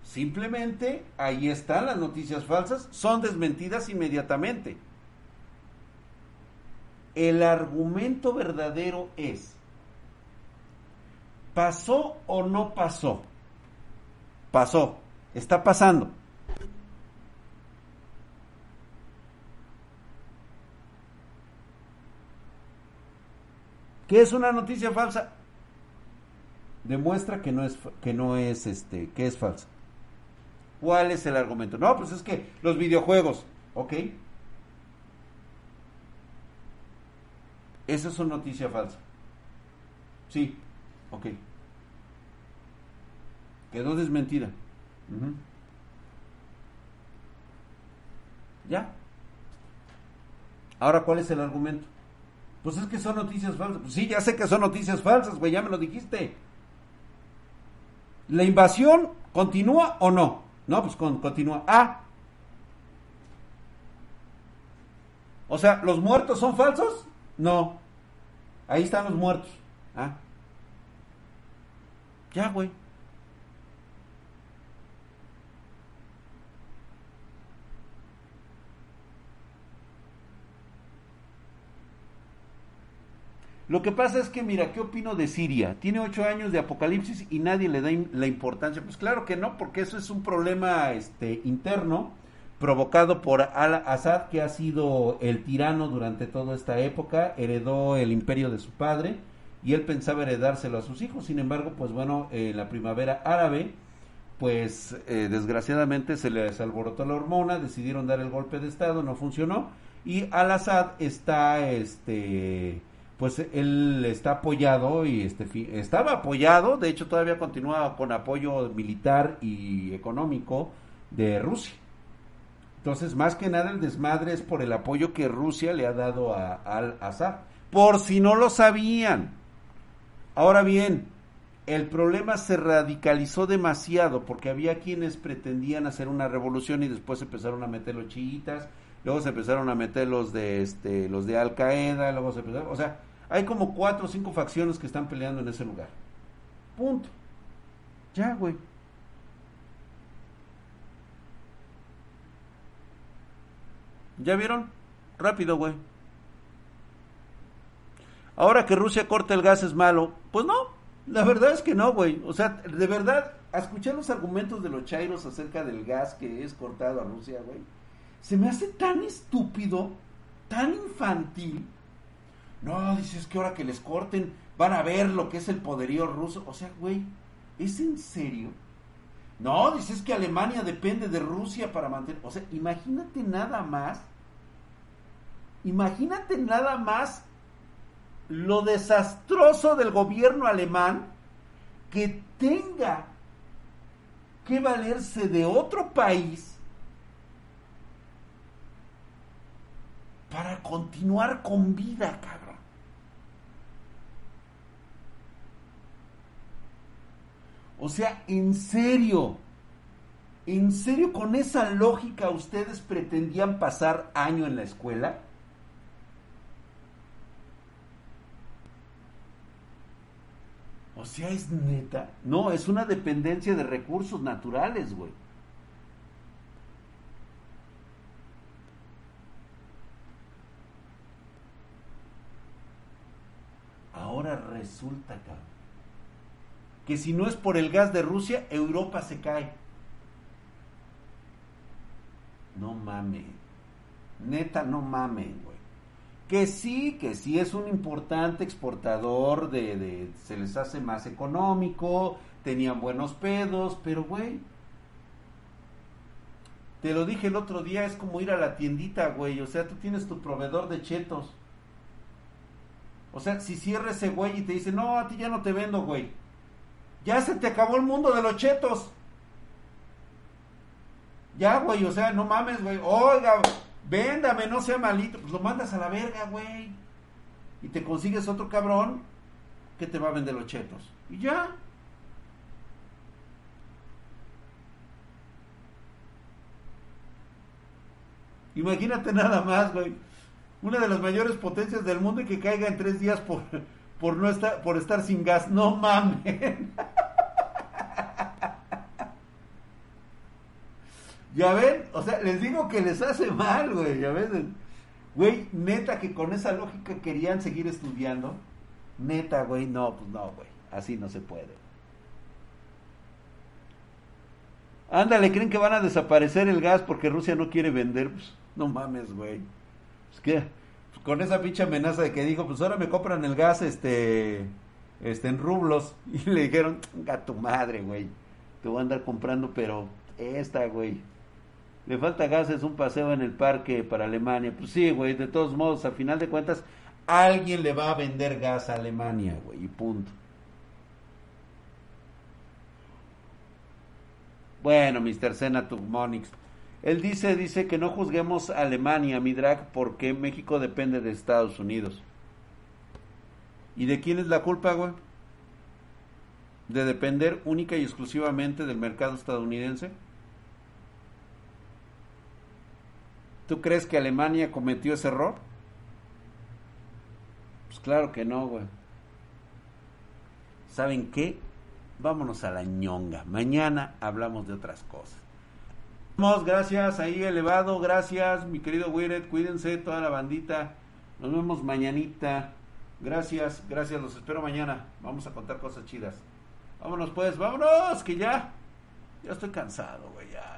Simplemente ahí están las noticias falsas, son desmentidas inmediatamente. El argumento verdadero es, ¿pasó o no pasó? Pasó, está pasando. ¿Qué es una noticia falsa? Demuestra que no es que no es este, que es falsa. ¿Cuál es el argumento? No, pues es que los videojuegos, ¿ok? Esa es una noticia falsa. Sí, ok. Quedó desmentida. ¿Ya? Ahora, ¿cuál es el argumento? Pues es que son noticias falsas. Pues sí, ya sé que son noticias falsas, güey, ya me lo dijiste. ¿La invasión continúa o no? No, pues con- continúa. Ah. O sea, ¿los muertos son falsos? No. Ahí están los muertos. Ah. Ya, güey. Lo que pasa es que, mira, ¿qué opino de Siria? Tiene ocho años de apocalipsis y nadie le da la importancia. Pues claro que no, porque eso es un problema este, interno provocado por Al-Assad, que ha sido el tirano durante toda esta época, heredó el imperio de su padre y él pensaba heredárselo a sus hijos. Sin embargo, pues bueno, en la primavera árabe, pues eh, desgraciadamente se les alborotó la hormona, decidieron dar el golpe de estado, no funcionó y Al-Assad está este pues él está apoyado y este estaba apoyado, de hecho todavía continúa con apoyo militar y económico de Rusia. Entonces, más que nada el desmadre es por el apoyo que Rusia le ha dado a Al-Assad. Por si no lo sabían. Ahora bien, el problema se radicalizó demasiado porque había quienes pretendían hacer una revolución y después empezaron a meter los chiitas, luego se empezaron a meter los de este, los de Al Qaeda, luego se empezaron, o sea, hay como cuatro o cinco facciones que están peleando en ese lugar. Punto. Ya, güey. ¿Ya vieron? Rápido, güey. Ahora que Rusia corta el gas es malo, pues no, la verdad es que no, güey. O sea, de verdad, escuchar los argumentos de los chairos acerca del gas que es cortado a Rusia, güey, se me hace tan estúpido, tan infantil. No, dices que ahora que les corten van a ver lo que es el poderío ruso. O sea, güey, ¿es en serio? No, dices que Alemania depende de Rusia para mantener. O sea, imagínate nada más. Imagínate nada más lo desastroso del gobierno alemán que tenga que valerse de otro país para continuar con vida, cabrón. O sea, en serio, en serio, con esa lógica ustedes pretendían pasar año en la escuela. O sea, es neta. No, es una dependencia de recursos naturales, güey. Ahora resulta, cabrón, que si no es por el gas de Rusia, Europa se cae. No mames. Neta, no mamen, güey. Que sí, que sí es un importante exportador de, de, se les hace más económico, tenían buenos pedos, pero güey, te lo dije el otro día, es como ir a la tiendita, güey, o sea, tú tienes tu proveedor de chetos. O sea, si cierra ese güey y te dice, no, a ti ya no te vendo, güey. Ya se te acabó el mundo de los chetos. Ya, güey, o sea, no mames, güey. Oiga, véndame, no sea malito. Pues lo mandas a la verga, güey. Y te consigues otro cabrón que te va a vender los chetos. Y ya. Imagínate nada más, güey. Una de las mayores potencias del mundo y que caiga en tres días por, por no estar, por estar sin gas. No mames. ya ven, o sea, les digo que les hace mal, güey, ya ven. Güey, neta que con esa lógica querían seguir estudiando. Neta, güey, no, pues no, güey. Así no se puede. Ándale, creen que van a desaparecer el gas porque Rusia no quiere vender. Pues, no mames, güey. Pues que pues, con esa pinche amenaza de que dijo, pues ahora me compran el gas este este en rublos y le dijeron, "A tu madre, güey. Te voy a andar comprando, pero esta, güey. Le falta gas, es un paseo en el parque para Alemania. Pues sí, güey, de todos modos, al final de cuentas, alguien le va a vender gas a Alemania, güey, y punto. Bueno, Mr. Senator Monix. Él dice, dice que no juzguemos a Alemania, mi drag, porque México depende de Estados Unidos. ¿Y de quién es la culpa, güey? ¿De depender única y exclusivamente del mercado estadounidense? ¿Tú crees que Alemania cometió ese error? Pues claro que no, güey. ¿Saben qué? Vámonos a la ñonga. Mañana hablamos de otras cosas. Vamos, gracias, ahí elevado, gracias, mi querido Wiret, cuídense, toda la bandita. Nos vemos mañanita. Gracias, gracias, los espero mañana. Vamos a contar cosas chidas. Vámonos pues, vámonos, que ya. Ya estoy cansado, güey, ya, ya.